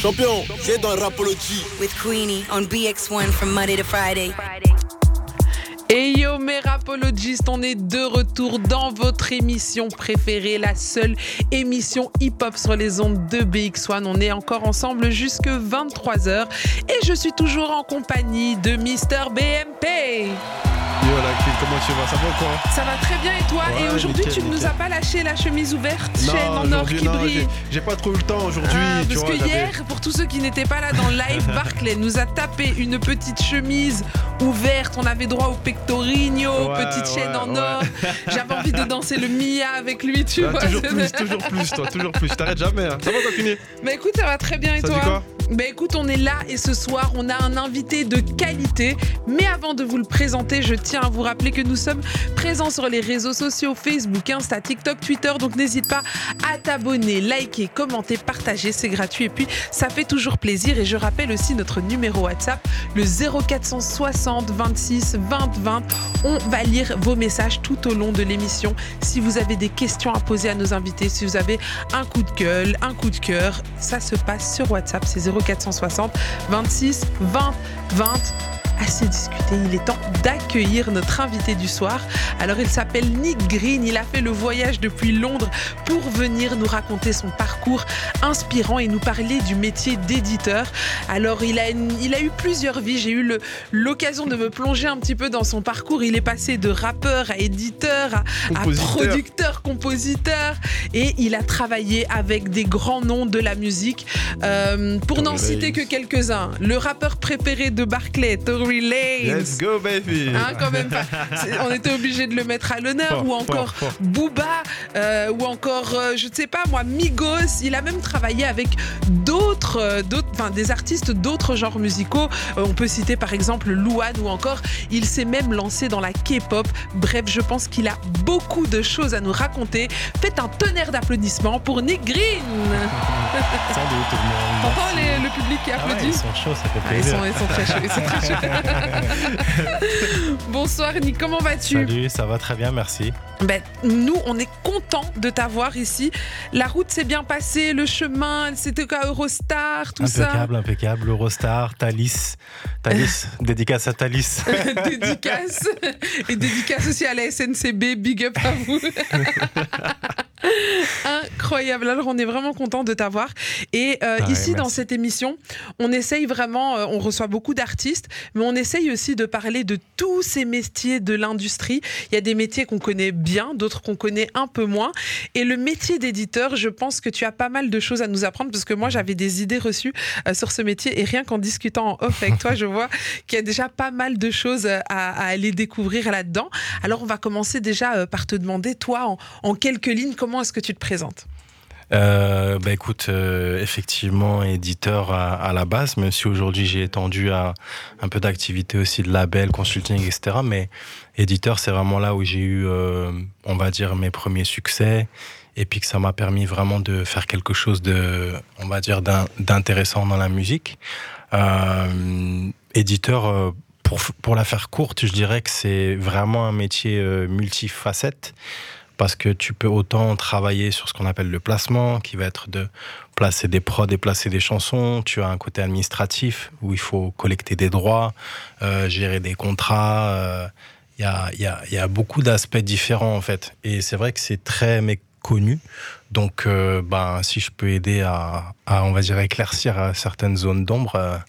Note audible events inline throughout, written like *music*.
Champion, c'est dans Rapology. With Queenie on BX1 from Monday to Friday. Et yo mes rapologistes, on est de retour dans votre émission préférée, la seule émission hip-hop sur les ondes de BX1. On est encore ensemble jusque 23h et je suis toujours en compagnie de Mister BMP. Yo la comment tu vas? Ça va ou quoi? Ça va très bien et toi? Ouais, Et aujourd'hui tu ne nous as pas lâché la chemise ouverte, chaîne en or qui non, brille. j'ai- pas trop eu le temps aujourd'hui. Ah, parce vois, que hier, pour tous ceux qui n'étaient pas là dans le live, *laughs* Barclay nous a tapé une petite chemise ouverte. On avait droit au pectorino, Ouais, petite chaîne en or. J'avais envie de danser le Mia avec lui, tu Ah, vois. toujours *laughs* plus, toujours plus, toi, toujours plus. Je t'arrête jamais. hein. Ça va continuer Mais écoute, ça va très bien et Ça dit toi? quoi? Bah écoute, on est là et ce soir, on a un invité de qualité. Mais avant de vous le présenter, je tiens à vous rappeler que nous sommes présents sur les réseaux sociaux Facebook, Insta, TikTok, Twitter. Donc n'hésite pas à t'abonner, liker, commenter, partager, c'est gratuit. Et puis, ça fait toujours plaisir. Et je rappelle aussi notre numéro WhatsApp, le 0460 26 20 20. On va lire vos messages tout au long de l'émission. Si vous avez des questions à poser à nos invités, si vous avez un coup de gueule, un coup de cœur, ça se passe sur WhatsApp, c'est 0460 26 20 20. Assez discuté, il est temps d'accueillir notre invité du soir. Alors il s'appelle Nick Green, il a fait le voyage depuis Londres pour venir nous raconter son parcours inspirant et nous parler du métier d'éditeur. Alors il a, une- il a eu plusieurs vies, j'ai eu l'occasion de me plonger un petit peu dans son parcours. Il est passé de rappeur à éditeur, à, à producteur, compositeur et il a travaillé avec des grands noms de la musique. Euh, pour n'en citer que quelques-uns, le rappeur préféré de Barclay, Tory Lanez. Let's go, baby Hein, quand même pas. C'est- On était obligé de le mettre à l'honneur Fort, ou encore fort. Booba euh, ou encore euh, je ne sais pas moi Migos. Il a même travaillé avec d'autres, euh, d'autres, enfin des artistes d'autres genres musicaux. Euh, on peut citer par exemple Louane ou encore il s'est même lancé dans la K-pop. Bref, je pense qu'il a beaucoup de choses à nous raconter. Faites un tonnerre d'applaudissements pour Nick Green. Salut tout le monde. T'entends les- le public qui Ah ouais, applaudit ils sont chauds, ça fait Ah, ils, plaisir. sont, ils sont très chauds. ils sont très chauds. *laughs* *laughs* Bonsoir Nick, comment vas-tu? Salut, ça va très bien, merci. Ben, Nous, on est content de t'avoir ici. La route s'est bien passée, le chemin, c'était quoi Eurostar, tout impeccable, impeccable. Eurostar, Thalys. Thalys, *laughs* dédicace à Thalys. ça. *laughs* dédicace. Et dédicace aussi à la SNCB, big up à vous. *laughs* Incroyable. Alors, on est vraiment content de t'avoir. Et euh, Ah ouais, ici, dans cette émission, on essaye vraiment, euh, on reçoit beaucoup d'artistes, mais on essaye aussi de parler de tous ces métiers de l'industrie. Il y a des métiers qu'on connaît bien, d'autres qu'on connaît un peu moins. Et le métier d'éditeur, je pense que tu as pas mal de choses à nous apprendre parce que moi, j'avais des idées reçues euh, sur ce métier. Et rien qu'en discutant en off avec toi, *laughs* je vois qu'il y a déjà pas mal de choses à, à aller découvrir là-dedans. Alors, on va commencer déjà par te demander, toi, en, en quelques lignes, comment est-ce que tu te présentes? Euh, bah écoute, euh, effectivement, éditeur à, la base, même si aujourd'hui j'ai étendu à un peu d'activité aussi de label, consulting, etc. Mais éditeur, c'est vraiment là où j'ai eu, euh, on va dire, mes premiers succès. Et puis que ça m'a permis vraiment de faire quelque chose de, on va dire, d'in- d'intéressant dans la musique. Éditeur, pour, pour la faire courte, je dirais que c'est vraiment un métier multifacette parce que tu peux autant travailler sur ce qu'on appelle le placement, qui va être de placer des prods et placer des chansons. Tu as un côté administratif où il faut collecter des droits, euh, gérer des contrats. euh, Il y, a, beaucoup d'aspects différents en fait. Et c'est vrai que c'est très méconnu. Donc, euh, ben, si je peux aider à, à, on va dire, éclaircir certaines zones d'ombre,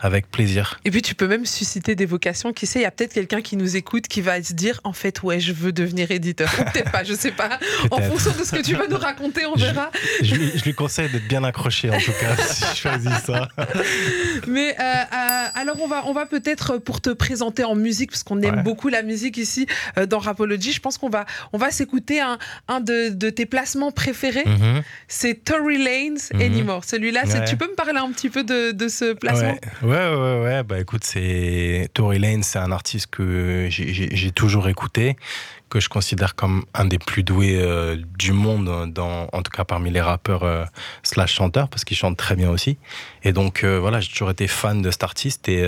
avec plaisir. Et puis tu peux même susciter des vocations. Qui sait, il y a peut-être quelqu'un qui nous écoute qui va se dire en fait, ouais, je veux devenir éditeur. Ou peut-être pas, je sais pas. *laughs* En fonction de ce que tu vas nous raconter, on verra. Je, lui- je lui conseille d'être bien accroché en tout cas, *laughs* si je choisis ça. *laughs* Mais euh, euh, alors on va on va peut-être euh, pour te présenter en musique parce qu'on aime Ouais. beaucoup la musique ici euh, dans Rapology. Je pense qu'on va on va s'écouter un, un de, de tes placements préférés. Mhm. C'est Tory Lanez Mhm. Anymore. Celui-là, Ouais. tu peux me parler un petit peu de, de ce placement? Ouais, ouais, ouais, ouais. Bah écoute, c'est Tory Lane, c'est un artiste que j'ai- toujours écouté, que je considère comme un des plus doués euh, du monde, dans, en tout cas parmi les rappeurs euh, slash chanteurs, parce qu'il chante très bien aussi. Et donc euh, voilà, j'ai toujours été fan de cet artiste et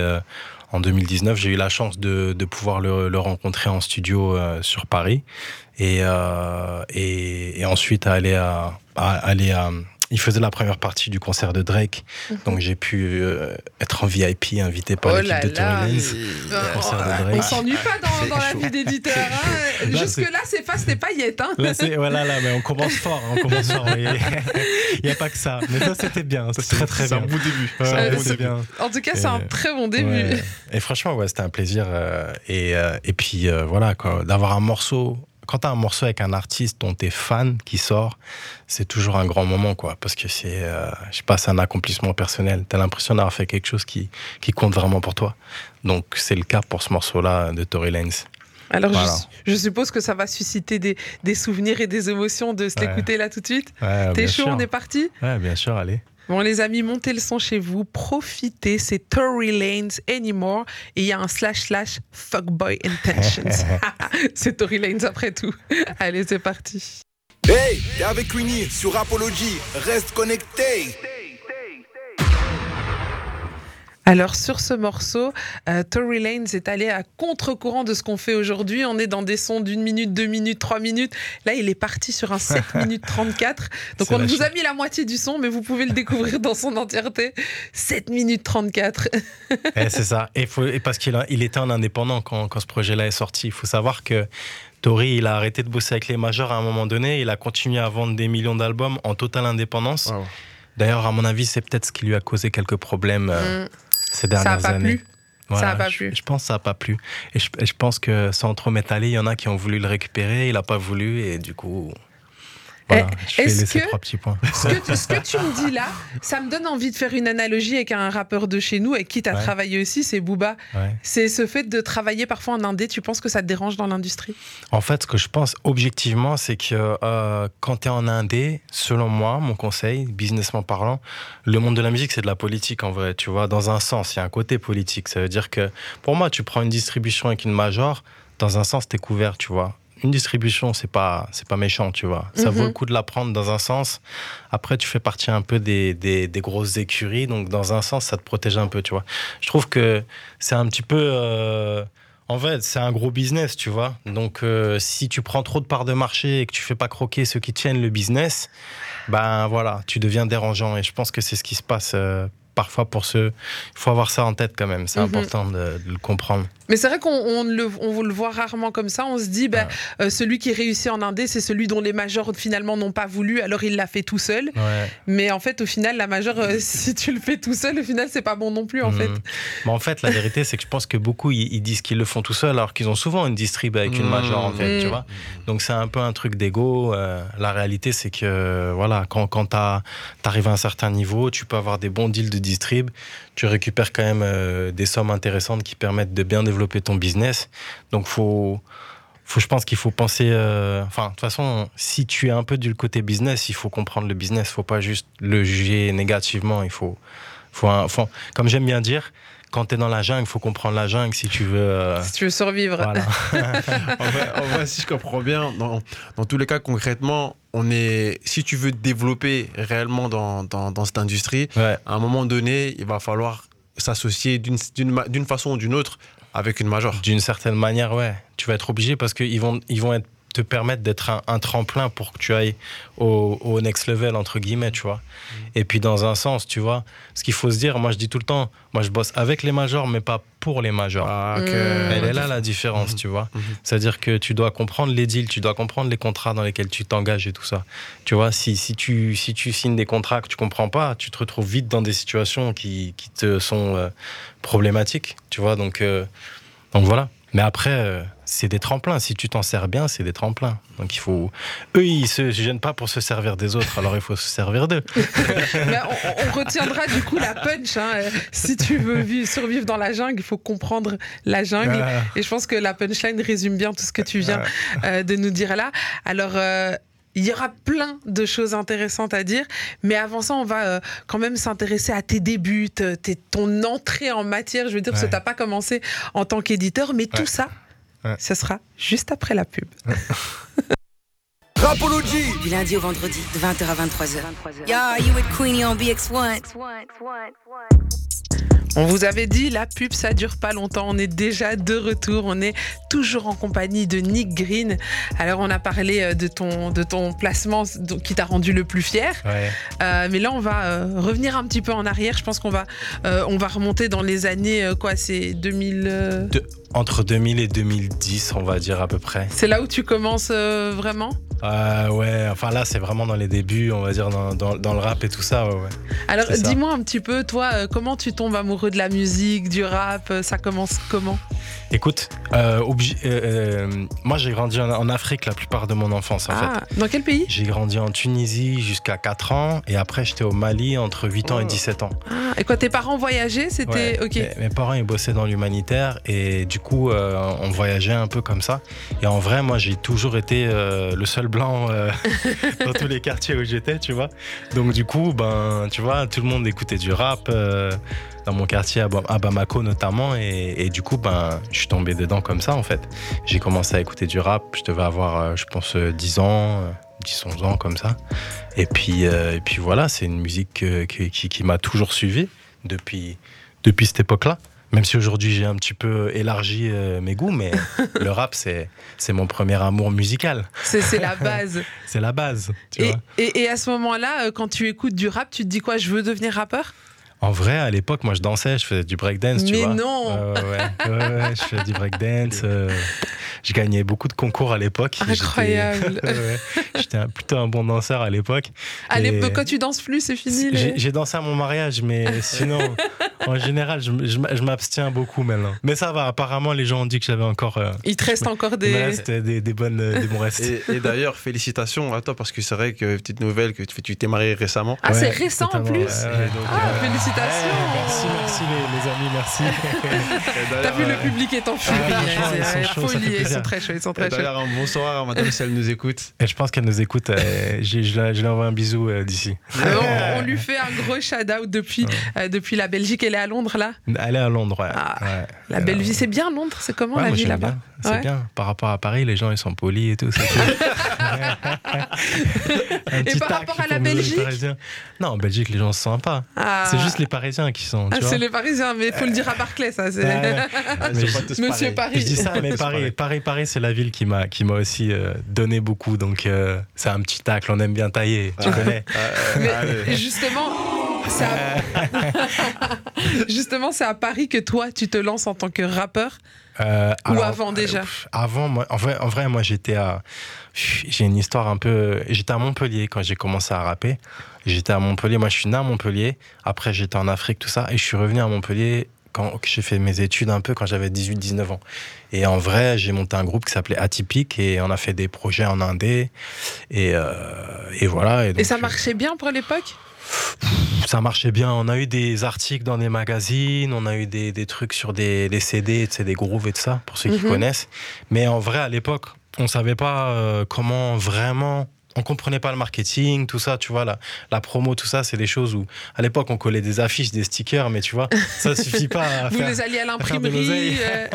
en 2019, j'ai eu la chance de, pouvoir le, rencontrer en studio sur Paris et, et, ensuite aller à- aller à, il faisait la première partie du concert de Drake. Donc j'ai pu euh, être en VIP, invité par Oh l'équipe de. Tory Lanez. Concert de on- Drake. on s'ennuie pas dans, dans la vie d'éditeur. hein. Là, Jusque-là, c'est pas, c'était paillettes. Hein. Là, voilà, là, mais on commence fort, hein, on commence fort. mais *laughs* Il n'y a pas que ça. Mais ça, c'était bien. C'était très, très C'est un bien. bon début. Ouais, C'est un bon début. bien. En tout cas, c'est un très bon début. Ouais. Et franchement, ouais, c'était un plaisir. euh, et, euh, et puis, euh, voilà, quoi, d'avoir un morceau. Quand tu as un morceau avec un artiste dont tu es fan qui sort, c'est toujours un grand moment, quoi. Parce que c'est, euh, je sais pas, c'est un accomplissement personnel. Tu as l'impression d'avoir fait quelque chose qui, qui compte vraiment pour toi. Donc, c'est le cas pour ce morceau-là de Tory Lanez. Alors, je- Voilà. je, suppose que ça va susciter des, des souvenirs et des émotions de se Ouais. l'écouter là tout de suite. Ouais, T'es chaud, sûr. on est parti? Ouais, bien sûr, allez. Bon, les amis, montez le son chez vous, profitez, c'est Tory Lanez Anymore. Et il y a un slash slash fuckboy intentions. *laughs* *laughs* c'est Tory Lanez après tout. Allez, c'est parti. Hey, t'es avec Queenie sur Apology. Reste connecté. Alors sur ce morceau, euh, Tory Lanez est allé à contre-courant de ce qu'on fait aujourd'hui. On est dans des sons d'une minute, deux minutes, trois minutes. Là, il est parti sur un 7 *laughs* minutes 34. Donc on vous a mis la moitié du son, mais vous pouvez le découvrir dans son entièreté. 7 minutes 34. *laughs* Eh, c'est ça. Et, faut- et parce qu'il il était en indépendant quand, quand ce projet-là est sorti. Il faut savoir que Tori, il a arrêté de bosser avec les majors à un moment donné. Il a continué à vendre des millions d'albums en totale indépendance. Wow. D'ailleurs, à mon avis, c'est peut-être ce qui lui a causé quelques problèmes euh, Mm. Ces Ça a dernières pas années. plu. Ça a pas je, plu. je pense que ça n'a pas plu. Et je, et je pense que sans trop m'étaler, il y en a qui ont voulu le récupérer. Il n'a pas voulu. Et du coup, voilà, je fais est-ce laisser que- trois petits points. Ce que, tu- ce que tu me dis là, ça me donne envie de faire une analogie avec un rappeur de chez nous, avec qui tu as Ouais. travaillé aussi, c'est Booba. Ouais. C'est ce fait de travailler parfois en indé, tu penses que ça te dérange dans l'industrie? En fait, ce que je pense objectivement, c'est que euh, quand tu es en indé, selon moi, mon conseil, businessment parlant, le monde de la musique, c'est de la politique en vrai, tu vois, dans un sens, il y a un côté politique. Ça veut dire que, pour moi, tu prends une distribution avec une major, dans un sens, tu es couvert, tu vois. Une distribution, c'est pas, c'est pas méchant, tu vois. Ça Mhm. vaut le coup de la prendre dans un sens. Après, tu fais partie un peu des, des, des grosses écuries, donc dans un sens, ça te protège un peu, tu vois. Je trouve que c'est un petit peu. euh, en fait, c'est un gros business, tu vois. Donc, euh, si tu prends trop de parts de marché et que tu fais pas croquer ceux qui tiennent le business, ben voilà, tu deviens dérangeant. Et je pense que c'est ce qui se passe euh, parfois pour ceux. Il faut avoir ça en tête quand même. C'est Mhm. important de, de le comprendre. Mais c'est vrai qu'on on le, on le voit rarement comme ça. On se dit, ben, euh, celui qui réussit en indé, c'est celui dont les majors finalement n'ont pas voulu, alors il l'a fait tout seul. Ouais. Mais en fait, au final, la major, euh, *laughs* si tu le fais tout seul, au final, c'est pas bon non plus, en fait. Mhm. Mais en fait, la vérité, c'est que je pense que beaucoup, ils, ils disent qu'ils le font tout seuls, alors qu'ils ont souvent une distrib avec une Mhm. major, en fait, tu vois. Donc, c'est un peu un truc d'ego. Euh, la réalité, c'est que, voilà, quand, quand tu arrives à un certain niveau, tu peux avoir des bons deals de distrib, tu récupères quand même euh, des sommes intéressantes qui permettent de bien développer ton business. Donc, faut. Faut, je pense qu'il faut penser. euh, Enfin, de toute façon, si tu es un peu du côté business, il faut comprendre le business. Faut pas juste le juger négativement. Il faut, faut, un- faut- comme j'aime bien dire, quand tu es dans la jungle, il faut comprendre la jungle si tu veux. euh, Si tu veux survivre. voilà. *laughs* en, vrai, en vrai, si je comprends bien, dans, dans tous les cas, concrètement, on est, si tu veux te développer réellement dans, dans, dans cette industrie, Ouais. à un moment donné, il va falloir s'associer d'une d'une ma- d'une façon ou d'une autre avec une major. D'une certaine manière, ouais. Tu vas être obligé parce qu'ils vont, ils vont être- te permettre d'être un, un tremplin pour que tu ailles au, au next level, entre guillemets, tu vois. Et puis, dans un sens, tu vois, ce qu'il faut se dire, moi je dis tout le temps, moi je bosse avec les majors, mais pas pour les majors. Ah. Mm. Elle est là la différence, tu vois. Mhm. C'est-à-dire que tu dois comprendre les deals, tu dois comprendre les contrats dans lesquels tu t'engages et tout ça. Tu vois, si, si, tu, si tu signes des contrats que tu comprends pas, tu te retrouves vite dans des situations qui, qui te sont euh, problématiques, tu vois. Donc, euh, donc voilà. Mais après, euh, c'est des tremplins. Si tu t'en sers bien, c'est des tremplins. Donc il faut. Eux, ils se gênent pas pour se servir des autres, alors il faut se servir d'eux. *laughs* On, on retiendra du coup la punch. hein. Si tu veux vi- survivre dans la jungle, il faut comprendre la jungle. Ah. Et je pense que la punchline résume bien tout ce que tu viens euh, de nous dire là. Alors. euh, il y aura plein de choses intéressantes à dire, mais avant ça, on va euh, quand même s'intéresser à tes débuts, te- tes- ton entrée en matière. Je veux dire, parce que tu n'as pas commencé en tant qu'éditeur, mais tout ça, Ouais. ce sera juste après la pub. *laughs* Rapology. Du lundi au vendredi, de 20h à 23h. Yo, you with Queenie on BX1. On vous avait dit, la pub, ça dure pas longtemps. On est déjà de retour. On est toujours en compagnie de Nick Green. Alors, on a parlé euh, de ton, de ton placement qui t'a rendu le plus fier. Ouais. Euh, mais là, on va euh, revenir un petit peu en arrière. Je pense qu'on va, euh, on va remonter dans les années, euh, quoi, c'est 2000. euh, De- entre 2000 et 2010, on va dire à peu près. C'est là où tu commences euh, vraiment? Euh, ouais, enfin là, c'est vraiment dans les débuts, on va dire, dans, dans- dans le rap et tout ça. Ouais, ouais. Alors, dis-moi un petit peu, toi, euh, comment tu tombes amoureux de la musique, du rap? Ça commence comment? Écoute, euh, euh, euh, moi j'ai grandi en, en Afrique la plupart de mon enfance en fait. Ah, dans quel pays? J'ai grandi en Tunisie jusqu'à 4 ans et après j'étais au Mali entre 8 ans et Oh. 17 ans. Ah, Et quoi, tes parents voyageaient? C'était Ouais. ok. Mes, mes parents ils bossaient dans l'humanitaire et du coup euh, on voyageait un peu comme ça. Et en vrai moi j'ai toujours été le seul blanc *laughs* dans tous les quartiers où j'étais, tu vois. Donc du coup ben tu vois tout le monde écoutait du rap. Euh, dans mon quartier à Ba- à Bamako notamment et, et du coup ben je suis tombé dedans comme ça en fait. J'ai commencé à écouter du rap je devais avoir euh, je pense euh, 10 ans euh, 10 11 ans comme ça. Et puis euh, et puis voilà c'est une musique euh, qui, qui- qui m'a toujours suivi depuis depuis cette époque là même si aujourd'hui j'ai un petit peu élargi euh, mes goûts mais *laughs* le rap c'est c'est mon premier amour musical. C'est c'est la *laughs* base. c'est la base tu et, vois. et- et à ce moment-là, euh, quand tu écoutes du rap, tu te dis quoi? Je veux devenir rappeur? En vrai, à l'époque, moi, je dansais, je faisais du breakdance, tu Mais vois. non Ouais, ouais, ouais, ouais, ouais, je faisais du breakdance. euh, je gagnais beaucoup de concours à l'époque. Incroyable. *laughs* J'étais plutôt un bon danseur à l'époque. À l'époque, quand tu danses plus, c'est fini. les- J'ai j'ai dansé à mon mariage, mais sinon, *laughs* en général, je, m'abstiens beaucoup maintenant. Mais ça va, apparemment, les gens ont dit que j'avais encore. euh, Il te reste encore il me des. reste des, des bonnes, euh, des bons restes. Et, et d'ailleurs, félicitations à toi parce que c'est vrai que petite nouvelle que tu t'es marié récemment. Ah, c'est récent en plus ouais, ouais, donc, Ah, euh, félicitations ouais, Merci, merci les, les amis, merci. *laughs* T'as vu, le public est en furie. Ah, c'est- ils sont c'est chauds, folie, Ils sont très chauds, ils sont Et très chauds. D'ailleurs, un bonsoir à madame si elle nous écoute. Et je pense qu'elle nous écoute. euh, je, lui- je lui envoie un bisou euh, d'ici. On, on lui fait un gros shout-out depuis, euh, depuis la Belgique. Elle est à Londres, là? Elle est à Londres, ouais. Ah, ouais. La Euh, belle vie, c'est bien Londres C'est comment ouais, la vie là-bas? C'est Ouais. bien. Par rapport à Paris, les gens, ils sont polis et tout. *laughs* *laughs* petit par rapport à la Belgique? Non, en Belgique, les gens sont sympas. Ah. C'est juste les Parisiens qui sont. Ah, c'est les Parisiens, mais il faut le dire à Barclay, ça. c'est- *laughs* ouais. Je- tous Monsieur. Paris. Je dis ça, mais Paris, Paris, Paris, c'est la ville qui m'a, qui m'a aussi euh, donné beaucoup. Donc, euh, c'est un petit tacle. On aime bien tailler. Tu connais. Mais allez. justement, c'est à... *laughs* *laughs* justement, c'est à Paris que toi, tu te lances en tant que rappeur. Euh, Ou avant déjà pff, Avant, moi, en vrai, en vrai, moi j'étais à. J'ai une histoire un peu. J'étais à Montpellier quand j'ai commencé à rapper. J'étais à Montpellier, moi je suis né à Montpellier. Après j'étais en Afrique, tout ça. Et je suis revenu à Montpellier quand j'ai fait mes études un peu quand j'avais 18-19 ans. Et en vrai, j'ai monté un groupe qui s'appelait Atypique et on a fait des projets en Indé. Et, euh, et voilà. Et donc, ça euh, marchait bien pour l'époque? Ça marchait bien. On a eu des articles dans des magazines, on a eu des, des trucs sur des, des CD, tu sais, des grooves et tout ça, pour ceux qui Mhm. connaissent. Mais en vrai, à l'époque, on savait pas euh, comment vraiment. On comprenait pas le marketing, tout ça, tu vois, la, la promo, tout ça, c'est des choses où, à l'époque, on collait des affiches, des stickers, mais tu vois, ça *laughs* suffit pas à Vous faire. les alliez à l'imprimerie euh,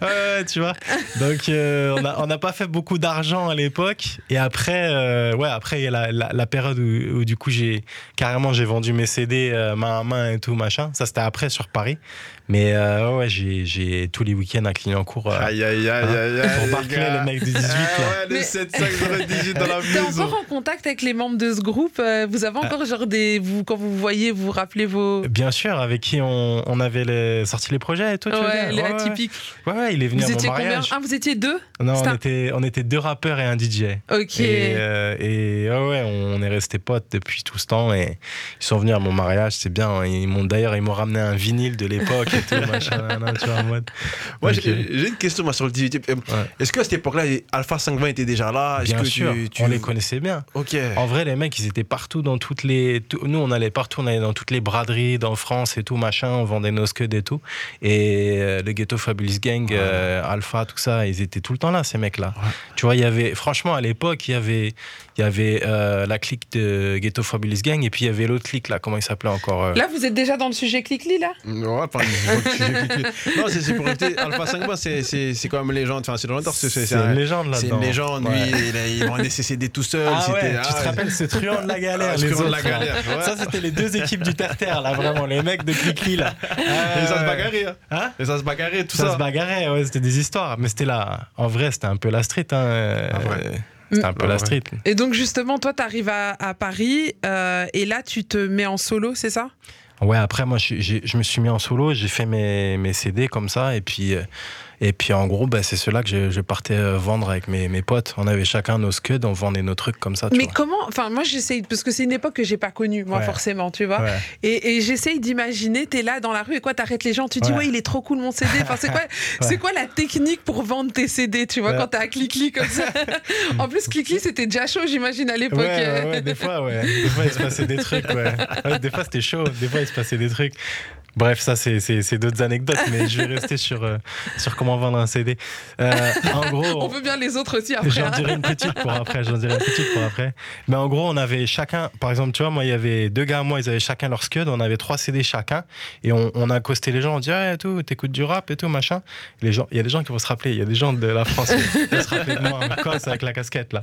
*laughs* Ouais, tu vois. Donc, euh, on n'a pas fait beaucoup d'argent à l'époque. Et après, euh, ouais, après, il y a la, la- la période où, où, du coup, j'ai carrément j'ai vendu mes CD main à main et tout, machin. Ça, c'était après sur Paris. Mais euh, ouais, j'ai- j'ai tous les week-ends à Clignancourt. euh, Aïe, aïe, aïe, aïe, aïe. pour Barclay, le mec de 18, là. Ah ouais, Mais- les 7 5 18 dans la *laughs* T'es encore en contact avec les membres de ce groupe euh, Vous Ah. avez encore genre des... Vous, quand vous vous voyez, vous vous rappelez vos... Bien sûr, avec qui on, on avait les- sorti les projets et tout. tu veux Ouais, les ouais, ouais. atypiques. Ouais, ouais, il est venu Vous à mon étiez combien mariage. Ah, vous étiez deux Non, on un- était, on était deux rappeurs et un DJ. Ok. Et, euh, et ouais, ouais, on est restés potes depuis tout ce temps et ils sont venus à mon mariage, c'est bien. hein. Ils m'ont d'ailleurs ils m'ont ramené un vinyle de l'époque et *laughs* tout, machin, nan, tu vois, en mode. Moi, Donc, j'ai euh, j'ai une question moi, sur le 18 e Ouais. Est-ce qu'à cette époque-là, Alpha 520 était déjà là? Est-ce bien que sûr, tu, tu- on les connaissait bien. Ok. En vrai, les mecs, ils étaient partout dans toutes les. tout- Nous, on allait partout, on allait dans toutes les braderies, dans France et tout, machin, on vendait nos scuds et tout. Et euh, le Ghetto Fabulous Gang, euh, Alpha, tout ça, ils étaient tout le temps là, ces mecs-là. Tu vois, il y avait. Franchement, à l'époque, il y avait, il y avait euh, la clique de Ghetto Fabulous Gang et puis il y avait l'autre clique, là, comment il s'appelait encore euh, Là, vous êtes déjà dans le sujet Clickly, là? Ouais, enfin, je vois que tu- j'ai cliqué. Non, c'est c'est pour éviter. Alpha 5 c'est- c'est c'est quand même légende. Enfin, c'est légendaire. C'est c'est- C'est un- une légende c'est là-dedans. une légende. Ouais. Lui, il, a- il tout seul. Ah ouais, tu te ah, rappelles ce truand de la galère, Ah, les truand de autres, la là? galère, ouais. Ça, c'était les deux équipes du terre-terre, là, vraiment, les mecs de Cliquis, là. Et ça se Euh, bagarrait. hein. Hein? Et ça se bagarrait, tout ça, ça. se bagarrait, ouais, c'était des histoires. Mais c'était là, en vrai, c'était un peu la street. Hein. euh, Ah ouais. C'était un peu Ah la ouais. street. Et donc justement, toi, tu arrives à, à Paris euh, et là, tu te mets en solo, c'est ça? Ouais, après, moi, je me suis mis en solo, j'ai fait mes, mes CD comme ça, et puis, euh, et puis en gros, bah, c'est ceux-là que je, je partais euh, vendre avec mes, mes potes. On avait chacun nos scuds, on vendait nos trucs comme ça. Tu Mais vois. comment Enfin, moi, j'essaye parce que c'est une époque que j'ai pas connue, moi, Ouais. forcément, tu vois. Ouais. Et, et j'essaye d'imaginer, t'es là dans la rue et quoi, t'arrêtes les gens, tu dis Ouais. ouais, il est trop cool mon CD. Enfin, c'est quoi, *laughs* c'est quoi la technique pour vendre tes CD, tu vois, quand t'as un clic comme ça? *laughs* en plus, clic c'était déjà chaud, j'imagine à l'époque. Ouais, des *laughs* fois, ouais. Des fois, il se passait des trucs. Ouais, des fois, c'était chaud. Des fois, il se passait des trucs. Bref, ça, c'est, d'autres anecdotes, mais je vais rester sur, euh, sur comment vendre un CD. Euh, en gros, On veut bien les autres aussi après. J'en hein. dirai une petite pour après, j'en dirai une petite pour après. Mais en gros, on avait chacun, par exemple, tu vois, moi, il y avait deux gars, moi, ils avaient chacun leur scud, on avait trois CD chacun, et on, on a accosté les gens, on dit, ouais, et tout, t'écoutes du rap et tout, machin. Les gens, il y a des gens qui vont se rappeler, il y a des gens de la France qui vont se rappeler de moi, avec la casquette, là.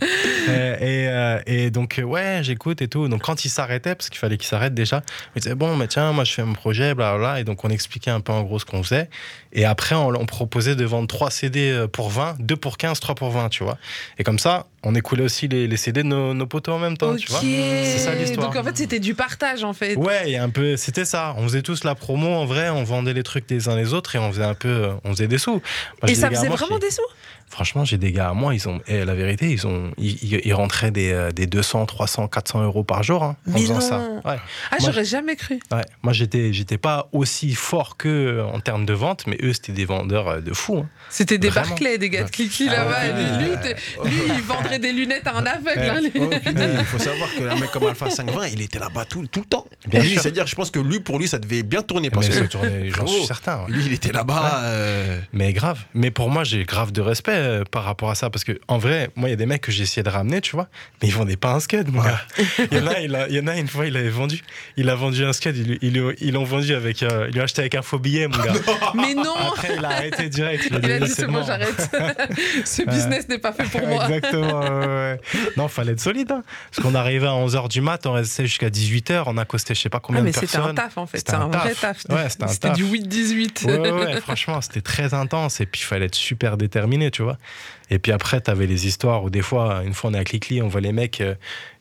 Euh, Et, et donc, ouais, j'écoute et tout. Donc, quand ils s'arrêtaient, parce qu'il fallait qu'ils s'arrêtent déjà, ils disaient, bon, mais tiens, moi, je fais mon projet, Et donc, on expliquait un peu en gros ce qu'on faisait. Et après, on, on proposait de vendre 3 CD pour 20, 2 pour 15, 3 pour 20, tu vois. Et comme ça, on écoulait aussi les, les CD de nos, nos potos en même temps, tu vois. C'est ça l'histoire. Donc en fait, c'était du partage en fait. Ouais, et un peu, c'était ça. On faisait tous la promo en vrai, on vendait les trucs des uns les autres et on faisait un peu, euh, on faisait des sous. Moi, et ça faisait vraiment qui- des sous? Franchement, j'ai des gars à moi, ils ont, et la vérité, ils ont, ils, rentraient des, euh, des 200, 300, 400 euros par jour hein, en Mais faisant non. ça. Ouais. Ah, j'aurais jamais cru. Ouais, moi j'étais j'étais pas aussi fort que euh, en termes de vente, mais eux c'était des vendeurs euh, de fous. hein. C'était des Vraiment. Barclay, des gars de Clicky Ah là-bas. ouais. Lui, lui, t'es- lui, il vendrait des lunettes à un aveugle. hein, lui. Oh, il faut savoir que un mec comme Alpha 520, il était là-bas tout, tout le temps. Bien Lui, sûr. C'est-à-dire, je pense que lui, pour lui, ça devait bien tourner. Parce Mais que ça tournait, j'en suis certain. ouais. lui, il était là-bas. euh, Mais grave. Mais pour moi, j'ai grave de respect euh, par rapport à ça. Parce que, en vrai, moi, il y a des mecs que j'ai essayé de ramener, tu vois, mais ils vendaient pas un scud, mon gars. Il y, en a, il, a- il y en a une fois, il avait vendu. Il a vendu un scud, ils l'ont vendu avec. euh, lui ont acheté avec un faux billet, mon gars. *laughs* Mais non Après, il a arrêté direct. Il a dit c'est bon, j'arrête. *laughs* Ce business n'est pas fait pour moi. Exactement. ouais, ouais. Non, fallait être solide. hein. Parce qu'on arrivait à 11h du mat, on restait jusqu'à 18h, on accostait je sais pas Ah, combien mais de c'était personnes. un taf en fait. C'était un un vrai taf. Ouais, c'était C'était du 8-18. Ouais, ouais, ouais, franchement, c'était très intense et puis il fallait être super déterminé, tu vois. Et puis après, t'avais les histoires où des fois, une fois on est à Clicly, on voit les mecs. euh,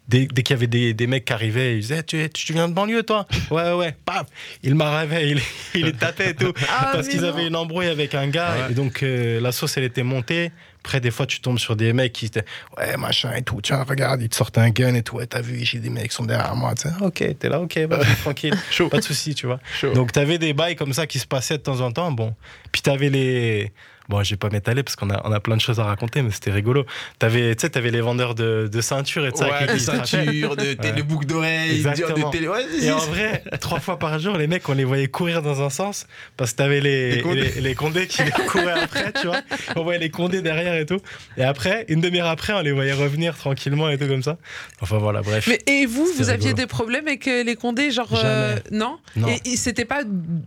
Dès, dès qu'il y avait des, des mecs qui arrivaient, ils disaient tu, es- tu viens de banlieue toi? Ouais ouais ouais. Paf! Il m'arrivait, il, il les tapait et tout. *laughs* Ah, parce qu'ils avaient une embrouille avec un gars. Et donc euh, la sauce elle était montée. Après des fois tu tombes sur des mecs qui étaient ouais machin et tout. Tiens regarde ils te sortent un gun et tout. Ouais t'as vu j'ai des mecs qui sont derrière moi tu sais, ok t'es là ok vas-y, tranquille. *laughs* Pas de souci tu vois. Chaud. donc t'avais des bails comme ça qui se passaient de temps en temps. Bon, puis t'avais les. Bon, je vais pas m'étaler parce qu'on a, on a plein de choses à raconter, mais c'était rigolo. T'avais, tu sais, t'avais les vendeurs de, de ceintures et de ça. Ouais, de tu ceintures, de, Ouais. de boucles d'oreilles, Exactement. de télé. Ouais, Et en vrai, trois fois par jour, les mecs, on les voyait courir dans un sens parce que t'avais les, Les condés. les, les condés qui les couraient après, tu vois. On voyait les condés derrière et tout. Et après, une demi-heure après, on les voyait revenir tranquillement et tout comme ça. Enfin voilà, bref. Mais et vous, vous aviez des problèmes avec euh, les condés, genre euh, non, Non. Et, et c'était pas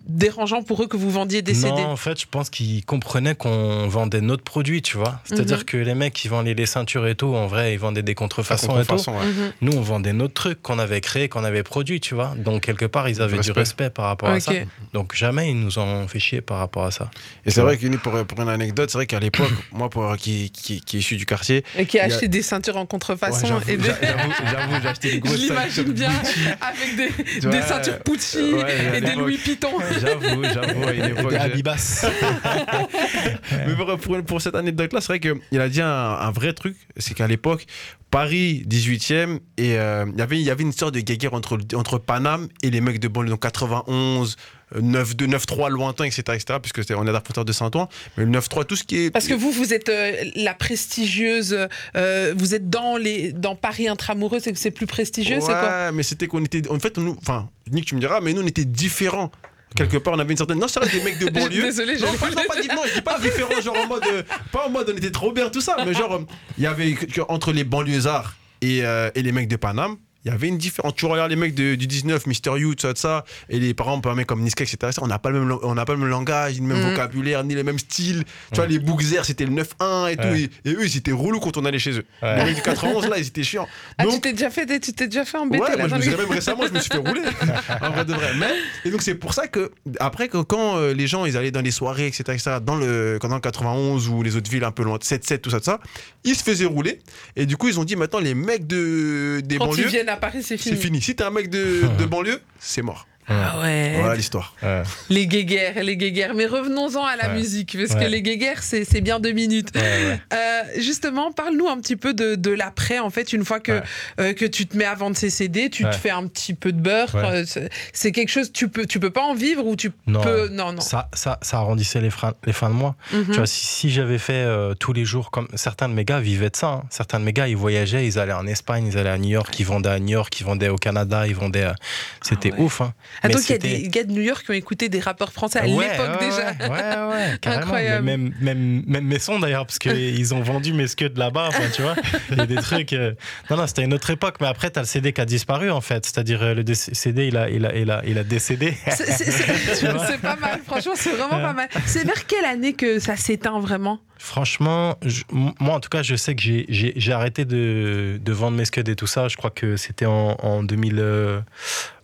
dérangeant pour eux que vous vendiez des CD. Non, en fait, je pense qu'ils comprenaient qu'on vendait notre produit, tu vois. C'est-à-dire Mhm. que les mecs qui vendaient les ceintures et tout, en vrai, ils vendaient des Façon, contrefaçons et tout. ouais. Nous, on vendait notre truc qu'on avait créé, qu'on avait produit, tu vois. Donc, quelque part, ils avaient du Respect. par rapport à ça. Donc, jamais ils nous ont fait chier par rapport à ça. Et c'est vrai que pour, pour une anecdote, c'est vrai qu'à l'époque, *coughs* moi, pour, qui, qui, qui est issu du quartier, Et qui a acheté des ceintures en ouais, contrefaçon. j'avoue, et des- j'a- j'avoue, j'avoue, j'ai acheté des *laughs* Je l'imagine ceintures bien Gucci. avec des, Tu des vois, ceintures Pucci ouais, et des. Louis Vuitton. J'avoue, j'avoue. Des Habibas. *laughs* Mais pour, pour- cette anecdote-là, c'est vrai qu'il a dit un, un vrai truc, c'est qu'à l'époque, Paris 18e, et euh, il y avait- il y avait une sorte de guéguerre entre, entre Paname et les mecs de banlieue, donc 91, euh, 9-2, 9-3 lointain, etc., etc., puisque on est à de Saint-Ouen, mais le 9-3, tout ce qui est... Parce que vous, vous êtes euh, la prestigieuse, euh, vous êtes dans, les, dans Paris intramuros, c'est que c'est plus prestigieux, c'est quoi Ouais, mais c'était qu'on était... En fait, nous, enfin, Nick, tu me diras, mais nous, on était différents. Quelque part, on avait une certaine. Non, ça reste des mecs de *laughs* banlieue. Désolé, je non, pas, non, pas, dit- non, je dis pas différent, genre en mode. euh, pas en mode on était trop bien, tout ça, mais genre, euh, il y avait entre les banlieusards et, euh, et les mecs de Paname, il y avait une différence. Tu regardes les mecs de- du 19, Mister You, tout ça, tout ça, et les parents, un mec comme Niska, etc. On n'a pas, le même- on pas le même langage, ni le même Mhm. vocabulaire, ni le même style. Tu vois, les Bookzer, c'était le 9-1 et tout. Et, et eux, ils étaient relous quand on allait chez eux. Les mecs du 91, là, *laughs* ils étaient chiants. Ah, tu t'es déjà fait, tu t'es déjà fait embêter Ouais, là, moi je me suis même récemment, je me suis fait rouler. *laughs* en vrai de vrai. Mais, et donc c'est pour ça que après que quand euh, les gens ils allaient dans les soirées, etc., etc., dans le dans le 91 ou les autres villes un peu loin, 7-7, tout ça, tout ça, ils se faisaient rouler. Et du coup ils ont dit maintenant les mecs de des Quand banlieues, à Paris, c'est c'est fini. fini. Si t'es un mec de, *laughs* de banlieue, c'est mort. Ah ouais. Voilà l'histoire. Ouais. Les guéguerres, les guéguerres. Mais revenons-en à la Ouais. musique, parce Ouais. que les guéguerres, c'est c'est bien deux minutes. Ouais, ouais. Euh, justement, parle-nous un petit peu de, de l'après, en fait, une fois que, Ouais. euh, que tu te mets à vendre ces CD, tu te fais un petit peu de beurre. Ouais. euh, c'est- quelque chose, tu peux, tu peux pas en vivre ou tu Non. peux. Non, non. Ça, ça, ça arrondissait les, freins- les fins de mois. Mhm. Tu vois, si, si j'avais fait euh, tous les jours, comme certains de mes gars vivaient de ça. hein. Certains de mes gars, ils voyageaient, ils allaient en Espagne, ils allaient à New York, ils vendaient à New York, ils vendaient au Canada, ils vendaient. à- C'était Ah ouais. ouf. Hein. Ah, donc il y a des gars de New York qui ont écouté des rappeurs français à Ouais, l'époque ouais, déjà. Ouais, ouais, ouais, *laughs* carrément. Incroyable. Même, même, même mes sons d'ailleurs, parce qu'ils ont vendu mes scuds là-bas, enfin, tu vois. Il y a des trucs. euh, Non, non, c'était une autre époque, mais après, tu as le CD qui a disparu en fait. C'est-à-dire, euh, le CD, il a, il a, il a, il a décédé. C'est- *laughs* pas mal, franchement, c'est vraiment pas mal. C'est vers quelle année que ça s'éteint vraiment? Franchement, je- moi en tout cas, je sais que j'ai- arrêté de, de vendre mes scuds et tout ça. Je crois que c'était en, en 2000, euh,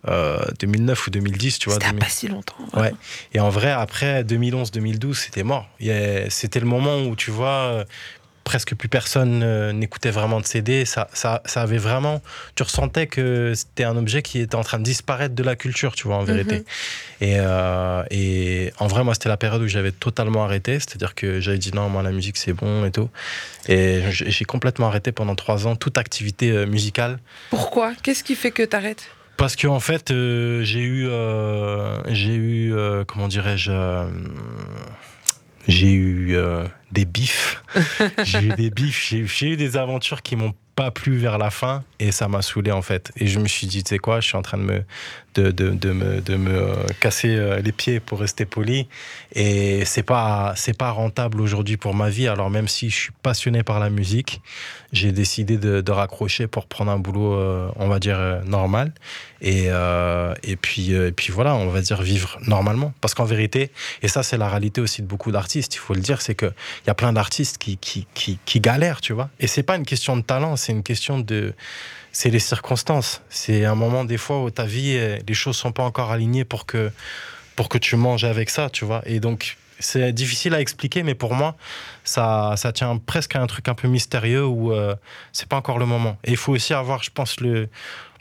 euh, 2009 ou 2010, tu vois. C'était il y a 2000. pas si longtemps. Ouais. Et en vrai, après 2011-2012, c'était mort. C'était le moment où, tu vois, euh, presque plus personne euh, n'écoutait vraiment de CD. Ça, ça, ça avait vraiment. Tu ressentais que c'était un objet qui était en train de disparaître de la culture, tu vois, en vérité. Mhm. Et, euh, et en vrai, moi, c'était la période où j'avais totalement arrêté. C'est-à-dire que j'avais dit non, moi, la musique, c'est bon et tout. Et j'ai complètement arrêté pendant trois ans toute activité euh, musicale. Pourquoi? Qu'est-ce qui fait que t'arrêtes? Parce qu'en en fait, j'ai eu, j'ai eu, comment dirais-je, j'ai eu euh, des bifs. *laughs* j'ai eu des bifs. J'ai j'ai eu des aventures qui m'ont pas plu vers la fin et ça m'a saoulé en fait. Et je me suis dit, tu sais quoi, je suis en train de me, de, de, de me, de me euh, casser euh, les pieds pour rester poli. Et c'est pas, c'est pas rentable aujourd'hui pour ma vie. Alors même si je suis passionné par la musique, j'ai décidé de, raccrocher pour prendre un boulot, euh, on va dire, normal. Et, et, puis, et puis voilà, on va dire vivre normalement. Parce qu'en vérité, et ça c'est la réalité aussi de beaucoup d'artistes, il faut le dire, c'est qu'il y a plein d'artistes qui, qui, qui, qui galèrent, tu vois. Et c'est pas une question de talent, c'est une question de... C'est les circonstances. C'est un moment des fois où ta vie, euh, les choses sont pas encore alignées pour que, pour que tu manges avec ça, tu vois. Et donc, c'est difficile à expliquer, mais pour moi, ça, ça tient presque à un truc un peu mystérieux où euh, c'est pas encore le moment. Et il faut aussi avoir, je pense, le.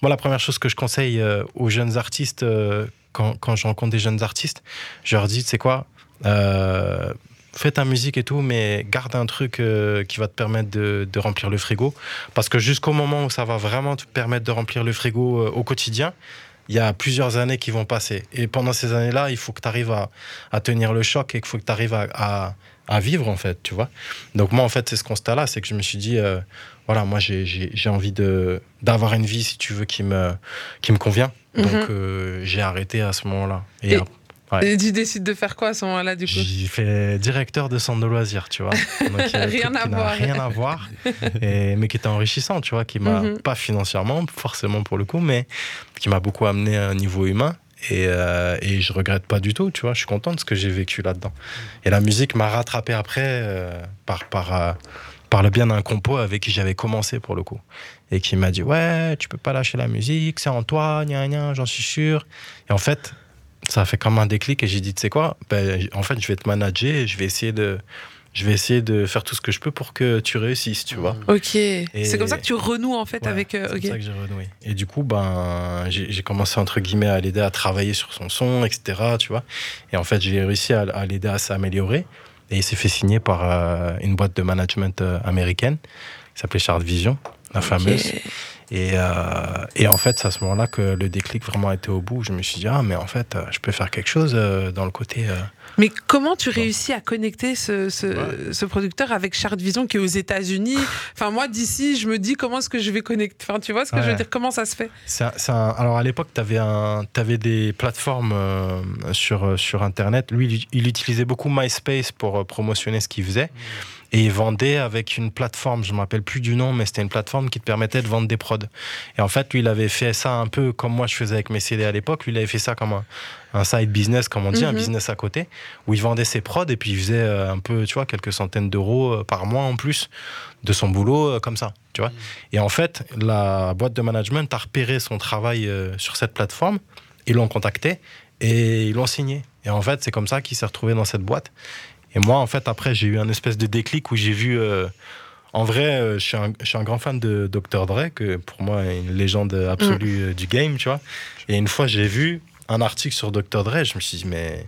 Moi, la première chose que je conseille euh, aux jeunes artistes, euh, quand, quand je rencontre des jeunes artistes, je leur dis, sais quoi, fais ta musique et tout, mais garde un truc euh, qui va te permettre de, de remplir le frigo. Parce que jusqu'au moment où ça va vraiment te permettre de remplir le frigo euh, au quotidien, il y a plusieurs années qui vont passer. Et pendant ces années-là, il faut que tu arrives à, à tenir le choc et qu'il faut que tu arrives à, à, à vivre, en fait, tu vois. Donc moi, en fait, c'est ce constat-là, c'est que je me suis dit, euh, voilà, moi, j'ai- envie d'avoir une vie, si tu veux, qui me, qui me convient. Mhm. Donc euh, j'ai arrêté à ce moment-là. Et, Et- Ouais. Et tu décides de faire quoi à ce moment-là, du coup? J'ai fait directeur de centre de loisirs, tu vois. *laughs* Donc, un Rien à voir. Rien à voir. *laughs* Et, mais qui était enrichissant, tu vois, qui m'a, Mhm. pas financièrement, forcément pour le coup, mais qui m'a beaucoup amené à un niveau humain. Et, euh, et je regrette pas du tout, tu vois. Je suis content de ce que j'ai vécu là-dedans. Et la musique m'a rattrapé après euh, par, par, euh, par le bien d'un compo avec qui j'avais commencé pour le coup. Et qui m'a dit Ouais, tu peux pas lâcher la musique, c'est en toi, j'en suis sûr. Et en fait, ça a fait comme un déclic et j'ai dit Tu sais quoi ben, En fait, je vais te manager et je vais essayer de. Je vais essayer de faire tout ce que je peux pour que tu réussisses, tu vois. Ok. C'est comme ça que tu renoues, en fait, Ouais, avec. euh, c'est comme ça que j'ai renoué. Et du coup, ben, j'ai commencé entre guillemets à l'aider à travailler sur son son, etc. Tu vois. Et en fait, j'ai réussi à, à l'aider à s'améliorer. Et il s'est fait signer par euh, une boîte de management euh, américaine qui s'appelait Chart Vision, la fameuse. Et, euh, et en fait, c'est à ce moment-là que le déclic vraiment a été au bout. Je me suis dit, ah, mais en fait, euh, je peux faire quelque chose euh, dans le côté. euh, Mais comment tu réussis à connecter ce, ce, Ouais. ce producteur avec Chart Vision qui est aux États-Unis? *laughs* Enfin, moi, d'ici, je me dis comment est-ce que je vais connecter? Enfin, tu vois ce que je veux dire? Comment ça se fait? C'est un- c'est un- alors à l'époque, tu avais, des plateformes euh, sur, sur Internet. Lui, il, il utilisait beaucoup MySpace pour promotionner ce qu'il faisait. Et il vendait avec une plateforme, je ne me rappelle plus du nom, mais c'était une plateforme qui te permettait de vendre des prods. Et en fait, lui, il avait fait ça un peu comme moi je faisais avec mes CD à l'époque. Lui, il avait fait ça comme un, un side business, comme on dit, un Mhm. business à côté, où il vendait ses prods et puis il faisait euh, un peu, tu vois, quelques centaines d'euros euh, par mois en plus de son boulot, euh, comme ça, tu vois. Et en fait, la boîte de management a repéré son travail sur cette plateforme, ils l'ont contacté et ils l'ont signé. Et en fait, c'est comme ça qu'il s'est retrouvé dans cette boîte. Et moi, en fait, après, j'ai eu un espèce de déclic où j'ai vu. euh, en vrai, euh, je suis, un, je suis un grand fan de Dr. Dre, que pour moi est une légende absolue euh, du game, tu vois. Et une fois, j'ai vu un article sur Dr. Dre, je me suis dit, mais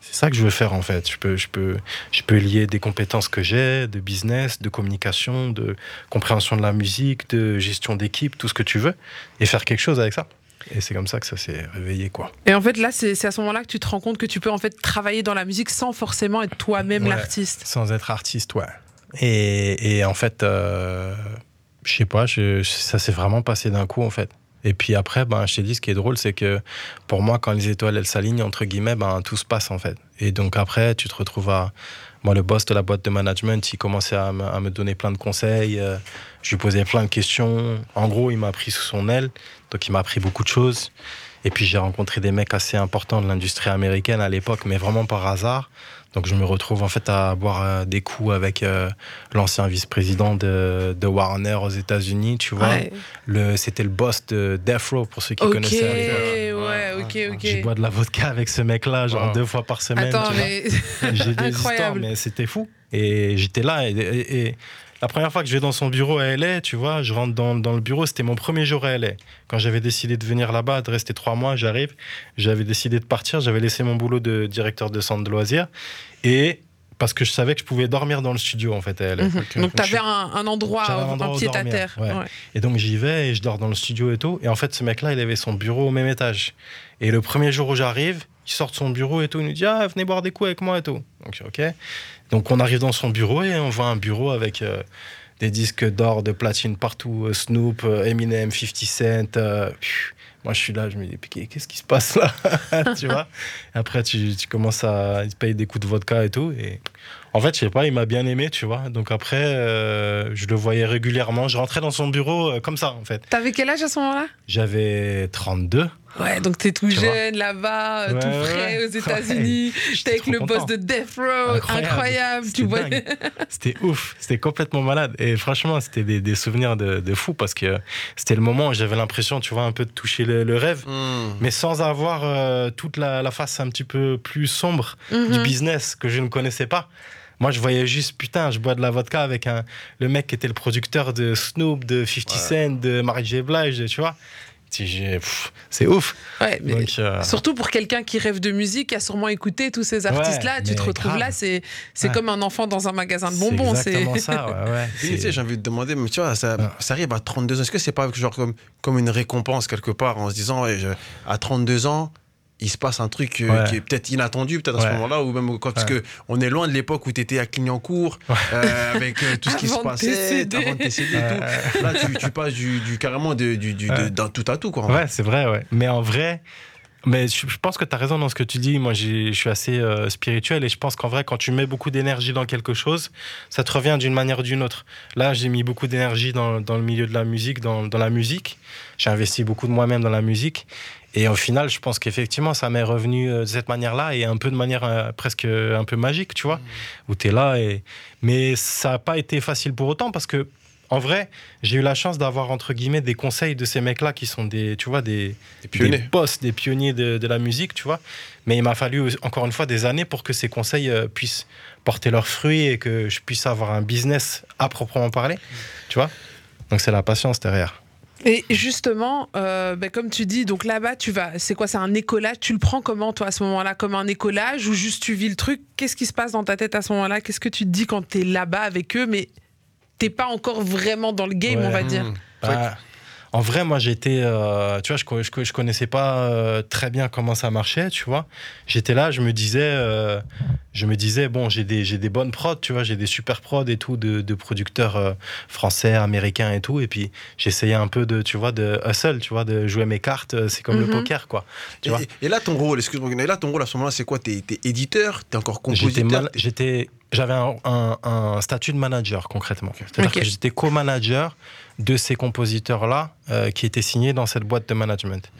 c'est ça que je veux faire en fait. Je peux, je peux, je peux lier des compétences que j'ai, de business, de communication, de compréhension de la musique, de gestion d'équipe, tout ce que tu veux, et faire quelque chose avec ça. Et c'est comme ça que ça s'est réveillé, quoi. Et en fait, là, c'est à ce moment-là que tu te rends compte que tu peux en fait travailler dans la musique sans forcément être toi-même Ouais. l'artiste. Sans être artiste, ouais. Et, et en fait, euh, je sais pas, je- ça s'est vraiment passé d'un coup, en fait. Et puis après, ben, je t'ai dit, ce qui est drôle, c'est que pour moi, quand les étoiles, elles s'alignent, entre guillemets, ben, tout se passe, en fait. Et donc après, tu te retrouves à... Moi, le boss de la boîte de management, il commençait à me, à me donner plein de conseils. euh, je lui posais plein de questions. En gros, il m'a pris sous son aile. Donc, il m'a appris beaucoup de choses. Et puis, j'ai rencontré des mecs assez importants de l'industrie américaine à l'époque, mais vraiment par hasard. Donc, je me retrouve en fait à boire euh, des coups avec euh, l'ancien vice-président de, de Warner aux États-Unis, tu vois. Ouais. Le, c'était le boss de Death Row, pour ceux qui Ok, connaissaient ouais, l'époque. ok, ok. J'ai bois de la vodka avec ce mec-là, genre Wow. deux fois par semaine. Attends, tu vois. mais J'ai des *laughs* histoires, Incroyable. mais c'était fou. Et j'étais là. Et, et- et la première fois que je vais dans son bureau à LA, tu vois, je rentre dans, dans le bureau, c'était mon premier jour à LA. Quand j'avais décidé de venir là-bas, de rester trois mois, j'arrive. J'avais décidé de partir. J'avais laissé mon boulot de directeur de centre de loisirs. Et parce que je savais que je pouvais dormir dans le studio, en fait, à LA. Mhm. Donc, Donc, je tu avais un, un endroit, un en- endroit pied à terre. ouais. Ouais. Et donc j'y vais et je dors dans le studio et tout. Et en fait, ce mec-là, il avait son bureau au même étage. Et le premier jour où j'arrive, il sort de son bureau et tout. Il nous dit Ah, venez boire des coups avec moi et tout. Donc, ok. Donc on arrive dans son bureau et on voit un bureau avec euh, des disques d'or, de platine partout. euh, Snoop, euh, Eminem, 50 Cent. euh, moi, je suis là, je me dis Qu'est- Qu'est-ce qui se passe là *laughs* Tu vois Après, tu, tu commences à il te paye des coups de vodka et tout. Et en fait, je sais pas, il m'a bien aimé, tu vois. Donc après, euh, je le voyais régulièrement. Je rentrais dans son bureau comme ça, en fait. T'avais quel âge à ce moment-là? J'avais 32. Ouais, donc t'es tout Tu jeune là-bas, euh, Ouais, tout ouais, frais ouais. aux États-Unis. *laughs* J'étais J'étais avec le boss de Death Row, incroyable. Incroyable. Tu vois. *laughs* C'était ouf. C'était complètement malade. Et franchement, c'était des, des souvenirs de, de fou parce que c'était le moment où j'avais l'impression, tu vois, un peu de toucher le, le rêve. Hmm. Mais sans avoir euh, toute la, la face un petit peu plus sombre du Mhm. business que je ne connaissais pas. Moi, je voyais juste, putain, je bois de la vodka avec un, le mec qui était le producteur de Snoop, de 50 Cent, de Mary J. Blige, tu vois. C'est ouf. Ouais, mais Donc, euh, Surtout pour quelqu'un qui rêve de musique, qui a sûrement écouté tous ces artistes-là, tu te retrouves grave. là, c'est c'est Ouais. comme un enfant dans un magasin de c'est bonbons. exactement ça, *laughs* ouais, ouais. Et, tu sais, j'ai envie de demander, mais tu vois, ça, ça arrive à 32 ans. Est-ce que c'est pas genre comme, comme une récompense quelque part en se disant, ouais, je- à 32 ans, il se passe un truc euh, Ouais. qui est peut-être inattendu, peut-être à ce moment-là, ou même quand, parce Ouais. que on est loin de l'époque où tu étais à Clignancourt, euh, avec euh, tout ce qui se passait, décéder. avant de décéder et tout. Là, tu, tu passes du, du- carrément de, du, du- de- Ouais. d'un tout à tout, quoi. Ouais, c'est vrai, ouais. Mais en vrai, mais je, je pense que tu as raison dans ce que tu dis. Moi, je suis assez euh, spirituel et je pense qu'en vrai, quand tu mets beaucoup d'énergie dans quelque chose, ça te revient d'une manière ou d'une autre. Là, j'ai mis beaucoup d'énergie dans, dans le milieu de la musique, dans, dans la musique. J'ai investi beaucoup de moi-même dans la musique. Et au final, je pense qu'effectivement, ça m'est revenu euh, de cette manière-là et un peu de manière euh, presque un peu magique, tu vois, où tu es là. Et... Mais ça n'a pas été facile pour autant parce que, en vrai, j'ai eu la chance d'avoir, entre guillemets, des conseils de ces mecs-là qui sont des, tu vois, des, Des des pionniers. boss, des pionniers de, de la musique, tu vois. Mais il m'a fallu encore une fois des années pour que ces conseils euh, puissent porter leurs fruits et que je puisse avoir un business à proprement parler, tu vois. Donc c'est la patience derrière. Et justement, euh, ben, comme tu dis, donc là-bas, tu vas, c'est quoi, c'est un écolage? Tu le prends comment toi à ce moment-là, comme un écolage ou juste tu vis le truc? Qu'est-ce qui se passe dans ta tête à ce moment-là? Qu'est-ce que tu te dis quand t'es là-bas avec eux, mais t'es pas encore vraiment dans le game, Ouais. on va dire? Hmm. Bah, en vrai, moi, j'étais, euh, tu vois, je, je, co- je connaissais pas euh, très bien comment ça marchait, tu vois. J'étais là, je me disais, euh, je me disais, bon, j'ai des, j'ai des bonnes prods, tu vois, j'ai des super prods et tout de, de producteurs français, américains et tout. Et puis, j'essayais un peu de, tu vois, de hustle, tu vois, de jouer mes cartes. C'est comme Mhm. le poker, quoi. Tu vois. Et, et là, ton rôle, excuse-moi, et là, ton rôle à ce moment-là, c'est quoi? T'es éditeur? T'es encore compositeur? j'étais j'avais un, un- un statut de manager concrètement. C'est-à-dire que j'étais co-manager de ces compositeurs-là euh, qui étaient signés dans cette boîte de management.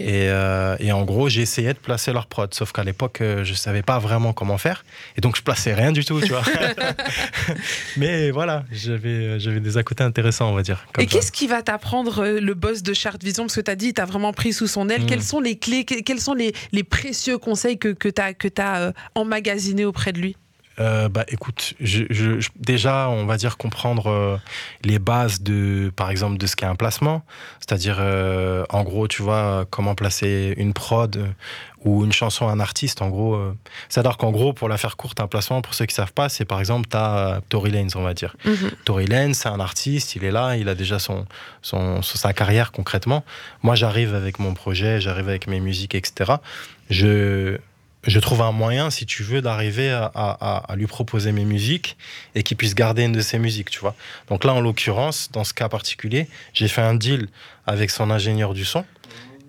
Et, euh, et en gros, j'essayais de placer leur prod, sauf qu'à l'époque, euh, je savais pas vraiment comment faire, et donc je plaçais rien du tout, tu vois. *laughs* Mais voilà, j'avais j'avais des à côté intéressants, on va dire. Et qu'est-ce qui va t'apprendre le boss de Chart Vision? Parce que tu as dit, tu as vraiment pris sous son aile. Mm. Quelles sont les clés, que- quels sont les, les précieux conseils que, que tu as, que as emmagasinés auprès de lui? Euh, bah écoute, je, je- je- déjà on va dire comprendre euh, les bases de, par exemple, de ce qu'est un placement, c'est-à-dire euh, en gros, tu vois, comment placer une prod ou une chanson à un artiste, en gros. C'est-à-dire qu'en gros, pour la faire courte, un placement, pour ceux qui savent pas, c'est par exemple, tu as Tory Lanez, on va dire. Tory Lanez, c'est un artiste, il est là, il a déjà son, son- sa carrière concrètement. Moi, j'arrive avec mon projet, j'arrive avec mes musiques, etc. Je, je trouve un moyen, si tu veux, d'arriver à, lui proposer mes musiques et qu'il puisse garder une de ses musiques, tu vois. Donc là, en l'occurrence, dans ce cas particulier, j'ai fait un deal avec son ingénieur du son.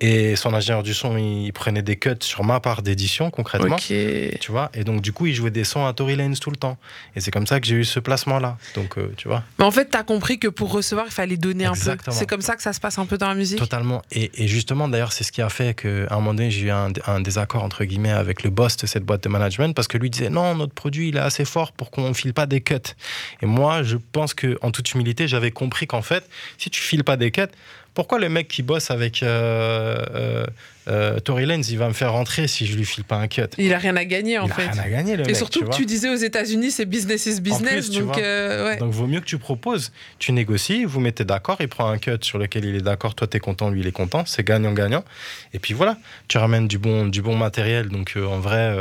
Et son ingénieur du son, il prenait des cuts sur ma part d'édition, concrètement. Ok. Tu vois, et donc du coup, il jouait des sons à Tory Lanez tout le temps. Et c'est comme ça que j'ai eu ce placement-là. Donc, euh, tu vois. Mais en fait, tu as compris que pour recevoir, il fallait donner un peu. C'est comme ça que ça se passe un peu dans la musique Totalement. Et, et justement, d'ailleurs, c'est ce qui a fait qu'à un moment donné, j'ai eu un, un désaccord, entre guillemets, avec le boss de cette boîte de management, parce que lui disait, non, notre produit, il est assez fort pour qu'on ne file pas des cuts. Et moi, je pense que en toute humilité, j'avais compris qu'en fait, si tu files pas des cuts, pourquoi le mec qui bosse avec euh, euh, euh, Tory Lanez, il va me faire rentrer si je lui file pas un cut? Il a rien à gagner, en Il a fait. rien à gagner, le Et mec, surtout tu que tu disais aux États-Unis, c'est business is business. plus, donc, euh, ouais. Donc, vaut mieux que tu proposes. Tu négocies, vous mettez d'accord, il prend un cut sur lequel il est d'accord, toi, tu es content, lui, il est content, c'est gagnant-gagnant. Et puis voilà, tu ramènes du bon, du bon matériel. Donc, en vrai,